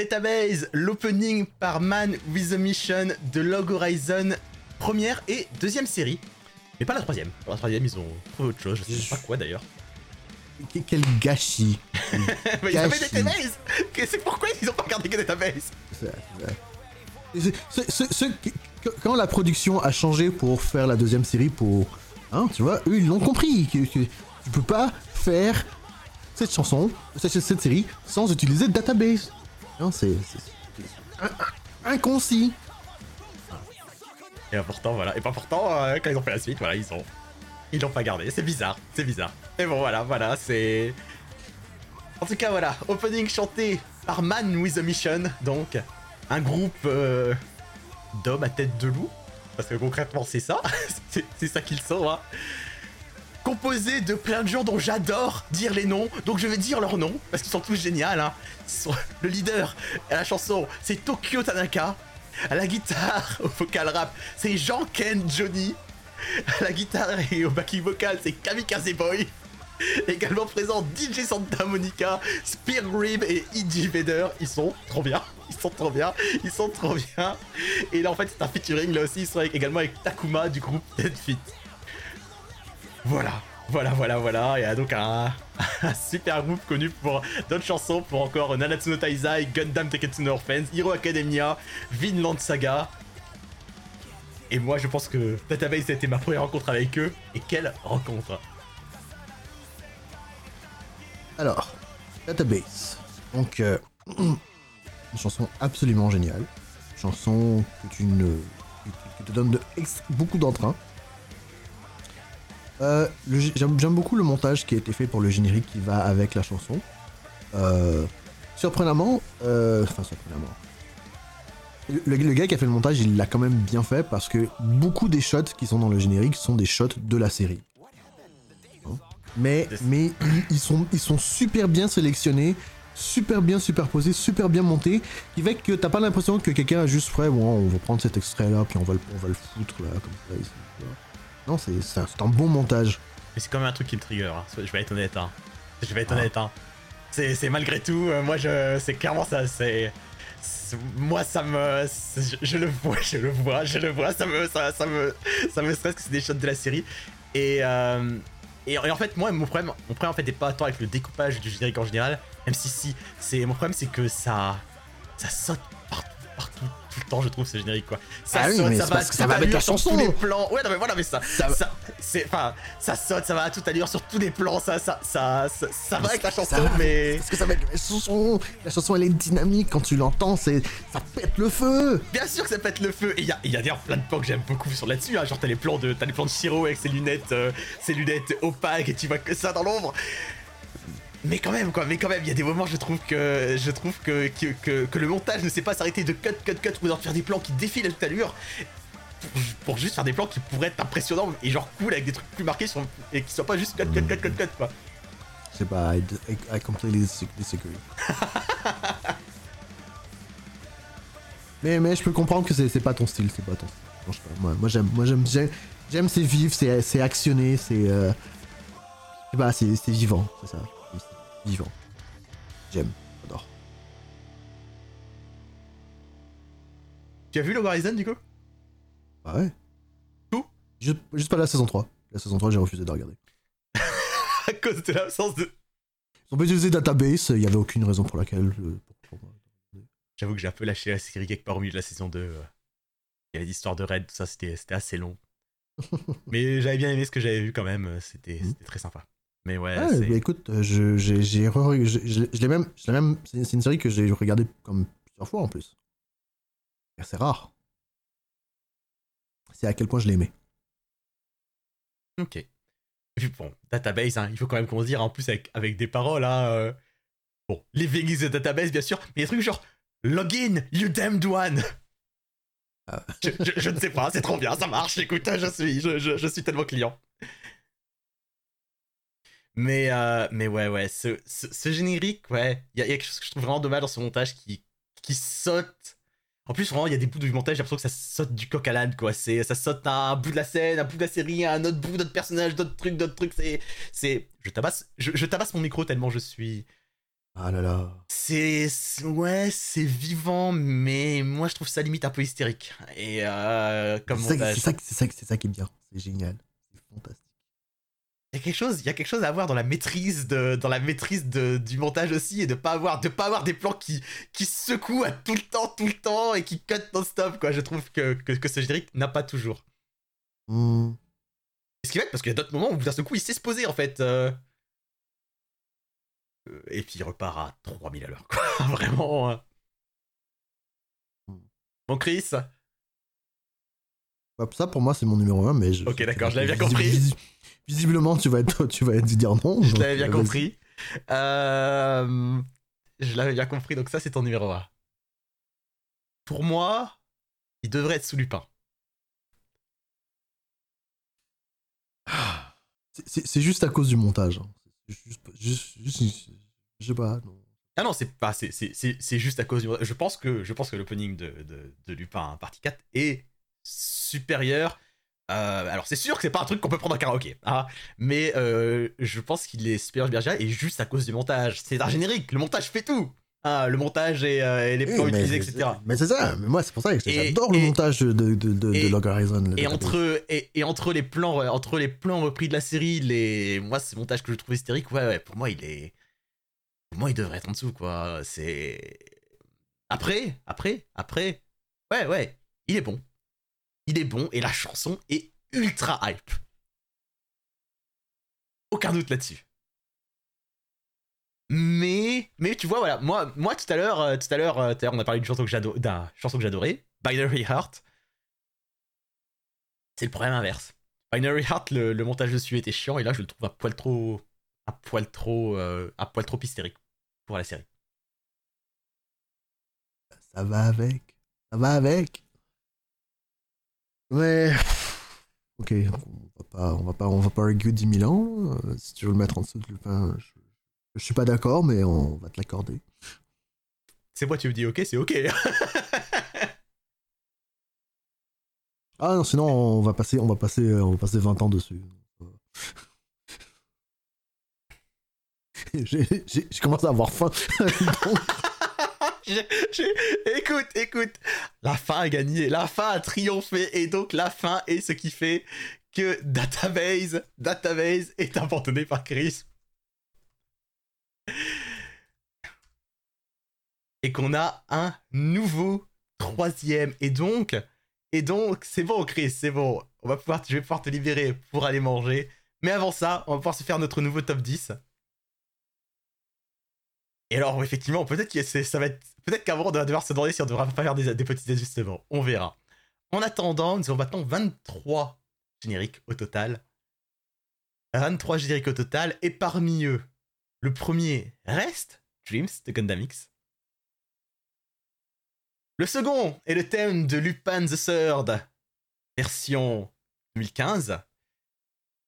Database, l'opening par Man with a Mission de Log Horizon, première et deuxième série. Mais pas la troisième. La troisième, ils ont trouvé autre chose, je sais pas quoi d'ailleurs. Que- Quel gâchis. Mais ils avaient. Database C'est pourquoi ils ont pas regardé que Database Quand la production a changé pour faire la deuxième série, pour. Hein, tu vois, eux ils l'ont compris. Que, que tu peux pas faire cette chanson, cette, cette série, sans utiliser database. Non, c'est. c'est- c'est in- in- Inconcis. Et pourtant, voilà. Et pas pourtant, euh, quand ils ont fait la suite, voilà, ils ont. Ils l'ont pas gardé. C'est bizarre, c'est bizarre. Mais bon, voilà, voilà, c'est. En tout cas, voilà. Opening chanté par Man with a Mission, donc. Un groupe euh, d'hommes à tête de loup. Parce que concrètement, c'est ça. c'est ça qu'ils sont, hein. Composé de plein de gens dont j'adore dire les noms, donc je vais dire leurs noms, parce qu'ils sont tous géniaux, hein. Le leader à la chanson, c'est Tokyo Tanaka. À la guitare, au vocal rap, c'est Jean-Ken Johnny. À la guitare et au backing vocal, c'est Kamikaze Boy. Également présent DJ Santa Monica, Spear Rib et E.G. Vader. Ils sont trop bien. Ils sont trop bien. Ils sont trop bien. Et là, en fait, c'est un featuring. Là aussi, ils sont également avec Takuma du groupe Dead Fit. Voilà. Voilà, voilà, voilà. Il y a donc un, super groupe connu pour d'autres chansons, pour encore Nanatsu no Taizai, Gundam Teketsu no Orphans, Hero Academia, Vinland Saga. Et moi, je pense que Database a été ma première rencontre avec eux. Et quelle rencontre Alors, Database. Donc, euh, une chanson absolument géniale. Chanson que te donne beaucoup d'entrain. Euh, J'aime beaucoup le montage qui a été fait pour le générique qui va avec la chanson. Euh, surprenamment, euh, enfin surprenamment. Le, le gars qui a fait le montage, il l'a quand même bien fait parce que beaucoup des shots qui sont dans le générique sont des shots de la série. Mais, mais ils, sont, ils sont super bien sélectionnés, super bien superposés, super bien montés, qui fait que t'as pas l'impression que quelqu'un a juste fait, bon, on va prendre cet extrait là, puis on va le, on va le foutre là, comme ça. ici, là. Non, c'est c'est un, c'est un bon montage. Mais c'est quand même un truc qui me trigger, hein. je vais être honnête. Hein. Je vais être Ah. honnête. Hein. C'est c'est malgré tout, euh, moi je. C'est clairement ça, c'est. Moi ça me. Je, je le vois, je le vois, je le vois, ça me. Ça, ça me. Ça me stresse que c'est des shots de la série. Et. euh, et, et en fait, moi, mon problème, mon problème en fait, n'est pas tant avec le découpage du générique en général, même si si, c'est mon problème, c'est que ça, ça saute partout, partout, tout le temps, je trouve ce générique quoi. Ça Ah oui, saute, mais ça va, parce que ça va avec la sur chanson. tous les plans. Ouais, non mais voilà, mais ça, Ça c'est, enfin, ça saute, ça va à toute allure sur tous les plans, ça, ça, ça, ça, ça va avec la chanson, mais Parce que ça va avec la chanson, la chanson elle est dynamique, quand tu l'entends, c'est ça pète le feu bien sûr que ça pète le feu. Et il y a, y a d'ailleurs plein de plans que j'aime beaucoup sur là-dessus. Hein. Genre t'as les plans de, t'as les plans de Shiro avec ses lunettes, euh, ses lunettes opaques et tu vois que ça dans l'ombre. Mais quand même, quoi, mais quand même, il y a des moments, je trouve que, je trouve que, que, que, que le montage ne sait pas s'arrêter de cut, cut, cut, ou de faire des plans qui défilent à toute allure. Pour, pour juste faire des plans qui pourraient être impressionnants et genre cool avec des trucs plus marqués sur- et qui soient pas juste cut, cut, cut, cut, cut, quoi. Je sais pas, I, I, I completely dis- disagree. mais, mais je peux comprendre que c'est pas ton style, c'est pas ton style. Moi, moi j'aime, moi j'aime, j'aime, j'aime c'est vif, c'est, c'est actionné, c'est, euh, je sais pas, c'est, c'est vivant, c'est ça, vivant. J'aime, j'adore. Tu as vu le Horizon du coup Bah ouais. Tout? Juste, juste pas la saison 3. La saison 3, j'ai refusé de la regarder. À cause de l'absence de. Ils ont utilisé database, il y avait aucune raison pour laquelle. euh, pour- J'avoue que j'ai un peu lâché la série quelque part au milieu de la saison 2. euh. Il y avait l'histoire de Red, tout ça, c'était assez long. Mais j'avais bien aimé ce que j'avais vu quand même, euh, c'était Mhm. c'était très sympa. Mais ouais, bah écoute, euh, je, j'ai, j'ai re- je, je- je l'ai même, je l'ai même, c'est, c'est une série que j'ai regardée comme plusieurs fois en plus. C'est rare. C'est à quel point je l'ai aimé. Ok. Et puis bon, database, hein, il faut quand même qu'on se dise, en plus avec, avec des paroles, hein, euh, Bon, Living is a database, bien sûr, mais des trucs genre Login, you damned one Ah. je, je- je ne sais pas, c'est trop bien, ça marche, écoute, je suis, je- je suis tellement client. Mais, euh, mais ouais, ouais, ce, ce, ce générique, ouais, il y, a il y a quelque chose que je trouve vraiment dommage dans ce montage qui, qui saute. En plus, vraiment, il y a des bouts du montage, j'ai l'impression que ça saute du coq à l'âne, quoi. C'est, ça saute à un bout de la scène, un bout de la série, à un autre bout, d'autres personnages, d'autres trucs, d'autres trucs. C'est, c'est, je tabasse, je, je tabasse mon micro tellement je suis. Ah là là. C'est, ouais, c'est vivant, mais moi je trouve ça limite un peu hystérique. Et euh, comme C'est ça, montage. c'est, ça, c'est, ça, c'est ça qui est bien. C'est génial. C'est fantastique. Il y a quelque chose, il y a quelque chose à avoir dans la maîtrise de, dans la maîtrise de, du montage aussi et de pas avoir, de pas avoir des plans qui, qui secouent à tout le temps, tout le temps et qui cut non-stop quoi. Je trouve que, que, que ce générique n'a pas toujours. Hmm. Ce qui va être parce qu'il y a d'autres moments où d'un seul coup il sait se poser en fait. euh. Euh, Et puis il repart à 3000 à l'heure quoi. Vraiment. hein. Bon Chris, Hop, Ça pour moi c'est mon numéro 1, mais je. Ok, d'accord, je l'avais bien compris. Visi- visiblement tu vas être, tu vas être dire non. je l'avais bien compris. Euh, Je l'avais bien compris, donc ça c'est ton numéro 1. Pour moi, il devrait être sous Lupin. C'est- juste à cause du montage. hein. C'est Juste, juste, juste- je sais pas. non. Ah non, c'est pas, c'est juste à cause du. Je pense que, je pense que l'opening de, de, de Lupin hein, partie 4 est supérieur. Euh, alors c'est sûr que c'est pas un truc qu'on peut prendre en karaoké, hein, mais euh, je pense qu'il est supérieur bien et juste à cause du montage. C'est un générique, le montage fait tout. hein, le montage et, euh, et les plans utilisés, etc. Mais c'est ça, mais moi c'est pour ça que j'adore le montage de, de, de, de, et- Log Horizon. Et entre, et, et entre les plans entre les plans repris de la série, les moi ce montage que je trouve hystérique, ouais, ouais, pour moi il est pour moi il devrait être en dessous quoi, c'est après, après, après. Ouais, ouais, il est bon. Il est bon et la chanson est ultra hype. Aucun doute là-dessus. Mais, mais tu vois, voilà, moi, moi tout à l'heure, euh, à euh, tout à l'heure, on a parlé d'une chanson que j'ado- d'un chanson que j'adorais, Binary Heart. C'est le problème inverse. Binary Heart, le, montage dessus était chiant et là je le trouve un poil trop, un poil trop, euh, poil trop hystérique pour la série. Ça va avec. Ça va avec. Mais. Ok, on va pas, on va pas, on va pas argue 10 000 ans. Euh, si tu veux le mettre en dessous de Lupin, je, je suis pas d'accord, mais on va te l'accorder. C'est moi, tu me dis ok, c'est ok. Ah non, sinon on va passer, on va passer, on va passer 20 ans dessus. J'ai j'ai- j'ai commencé à avoir faim. Écoute, écoute. La fin a gagné, la fin a triomphé, et donc la fin est ce qui fait que Database, Database est abandonné par Chris. Et qu'on a un nouveau troisième. Et donc, et donc, c'est bon, Chris, c'est bon. On va je vais pouvoir te libérer pour aller manger. Mais avant ça, on va pouvoir se faire notre nouveau top 10. Et alors, effectivement, peut-être que ça va être. Peut-être qu'avant, on va devoir se demander si on devra pas faire des, des petits ajustements. On verra. En attendant, nous avons maintenant 23 génériques au total. 23 génériques au total. Et parmi eux, le premier reste Dreams de Gundam X. Le second est le thème de Lupin the Third, version 2015,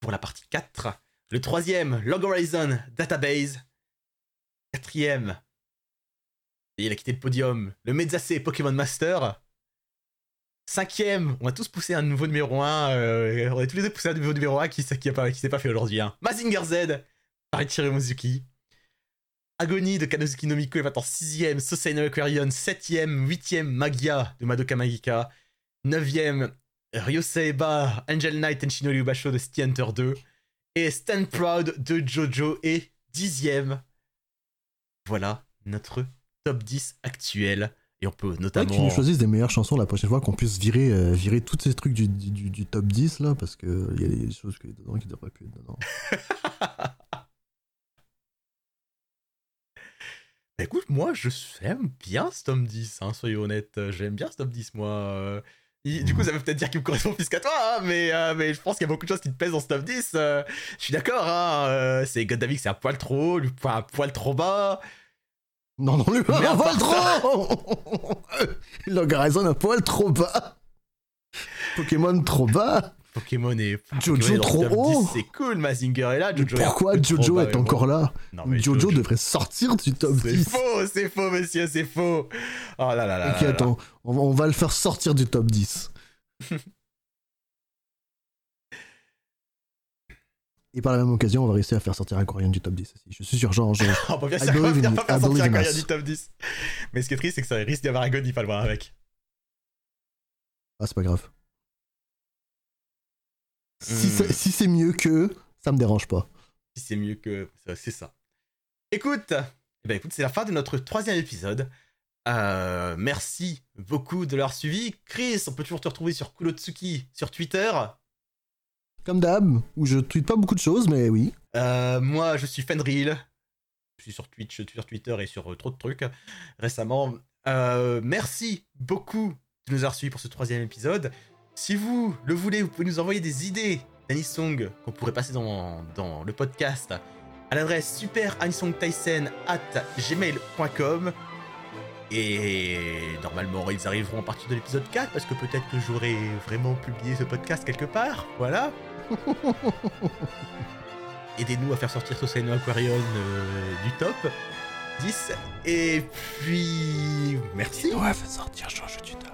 pour la partie 4. Le troisième, Log Horizon Database. Quatrième, et il a quitté le podium, le Mezzase Pokémon Master. Cinquième, on a tous poussé un nouveau numéro 1. on a tous les deux poussé un nouveau numéro 1 qui, qui, s'est pas fait aujourd'hui. Hein. Mazinger Z par Ichiro Mizuki. Agonie de Kanosuke Nomiko est maintenant 6ème. Sosei no Aquarion 7ème. 8ème Magia de Madoka Magica. 9ème Ryoseiba Angel Knight and Shinori Basho de City Hunter 2. Et Stand Proud de Jojo est 10ème. Voilà notre top 10 actuel. Et on peut notamment. que tu nous choisisses des meilleures chansons la prochaine fois, qu'on puisse virer, euh, virer tous ces trucs du, du, top 10 là, parce que il y a des choses qui dedans qui devraient plus être dedans. Bah écoute, moi je j'aime bien ce top 10, hein, soyons honnêtes. Euh, J'aime bien ce top 10, moi. euh. Du coup, ça veut peut-être dire qu'il me correspond plus qu'à toi, hein, mais, euh, mais je pense qu'il y a beaucoup de choses qui te plaisent dans ce top 10. euh. je suis d'accord, hein, euh, c'est X, c'est un poil trop haut, un poil trop bas. Non, non, lui, Mais un poil part trop Log Horizon un poil trop bas Pokémon trop bas Pokémon est. Jojo Pokémon trop haut. 10, C'est cool, Mazinger est là. Jojo Pourquoi Jojo est encore là Non, mais Jojo, devrait sortir du top C'est 10 faux, c'est faux, monsieur, c'est faux. Oh là là là. Ok, là là. attends, on va, on va le faire sortir du top 10. Et par la même occasion, on va réussir à faire sortir Aquarian du top 10 aussi. Je suis sûr, genre, genre On va bien sûr on va pas faire sortir Aquarian du top 10. Mais ce qui est triste, c'est que ça risque d'y avoir Agony pas le voir avec. ah, c'est pas grave. Si Hmm. c'est si c'est mieux que, ça me dérange pas. Si c'est mieux que. C'est ça. Écoute, eh ben écoute, c'est la fin de notre troisième épisode. Euh, merci beaucoup de leur suivi. Chris, on peut toujours te retrouver sur Kulotsuki sur Twitter. Comme d'hab, où je tweete pas beaucoup de choses, mais oui. Euh, moi, je suis Fenril. Je suis sur Twitch, sur Twitter et sur euh, trop de trucs récemment. Euh, merci beaucoup de nous avoir suivis pour ce troisième épisode. Si vous le voulez, vous pouvez nous envoyer des idées d'anisong qu'on pourrait passer dans, dans le podcast à l'adresse superanisongtaisen at gmail.com. Et normalement, ils arriveront à partir de l'épisode 4 parce que peut-être que j'aurai vraiment publié ce podcast quelque part. Voilà. Aidez-nous à faire sortir Soseno Aquarion euh, du top 10. Et puis. Merci. Ouais, fais sortir Georges du top.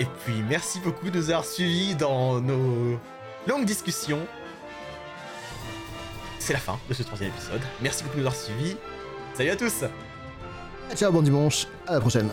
Et puis merci beaucoup de nous avoir suivis dans nos longues discussions. C'est la fin de ce troisième épisode. Merci beaucoup de nous avoir suivis. Salut à tous Ciao, bon dimanche, à la prochaine.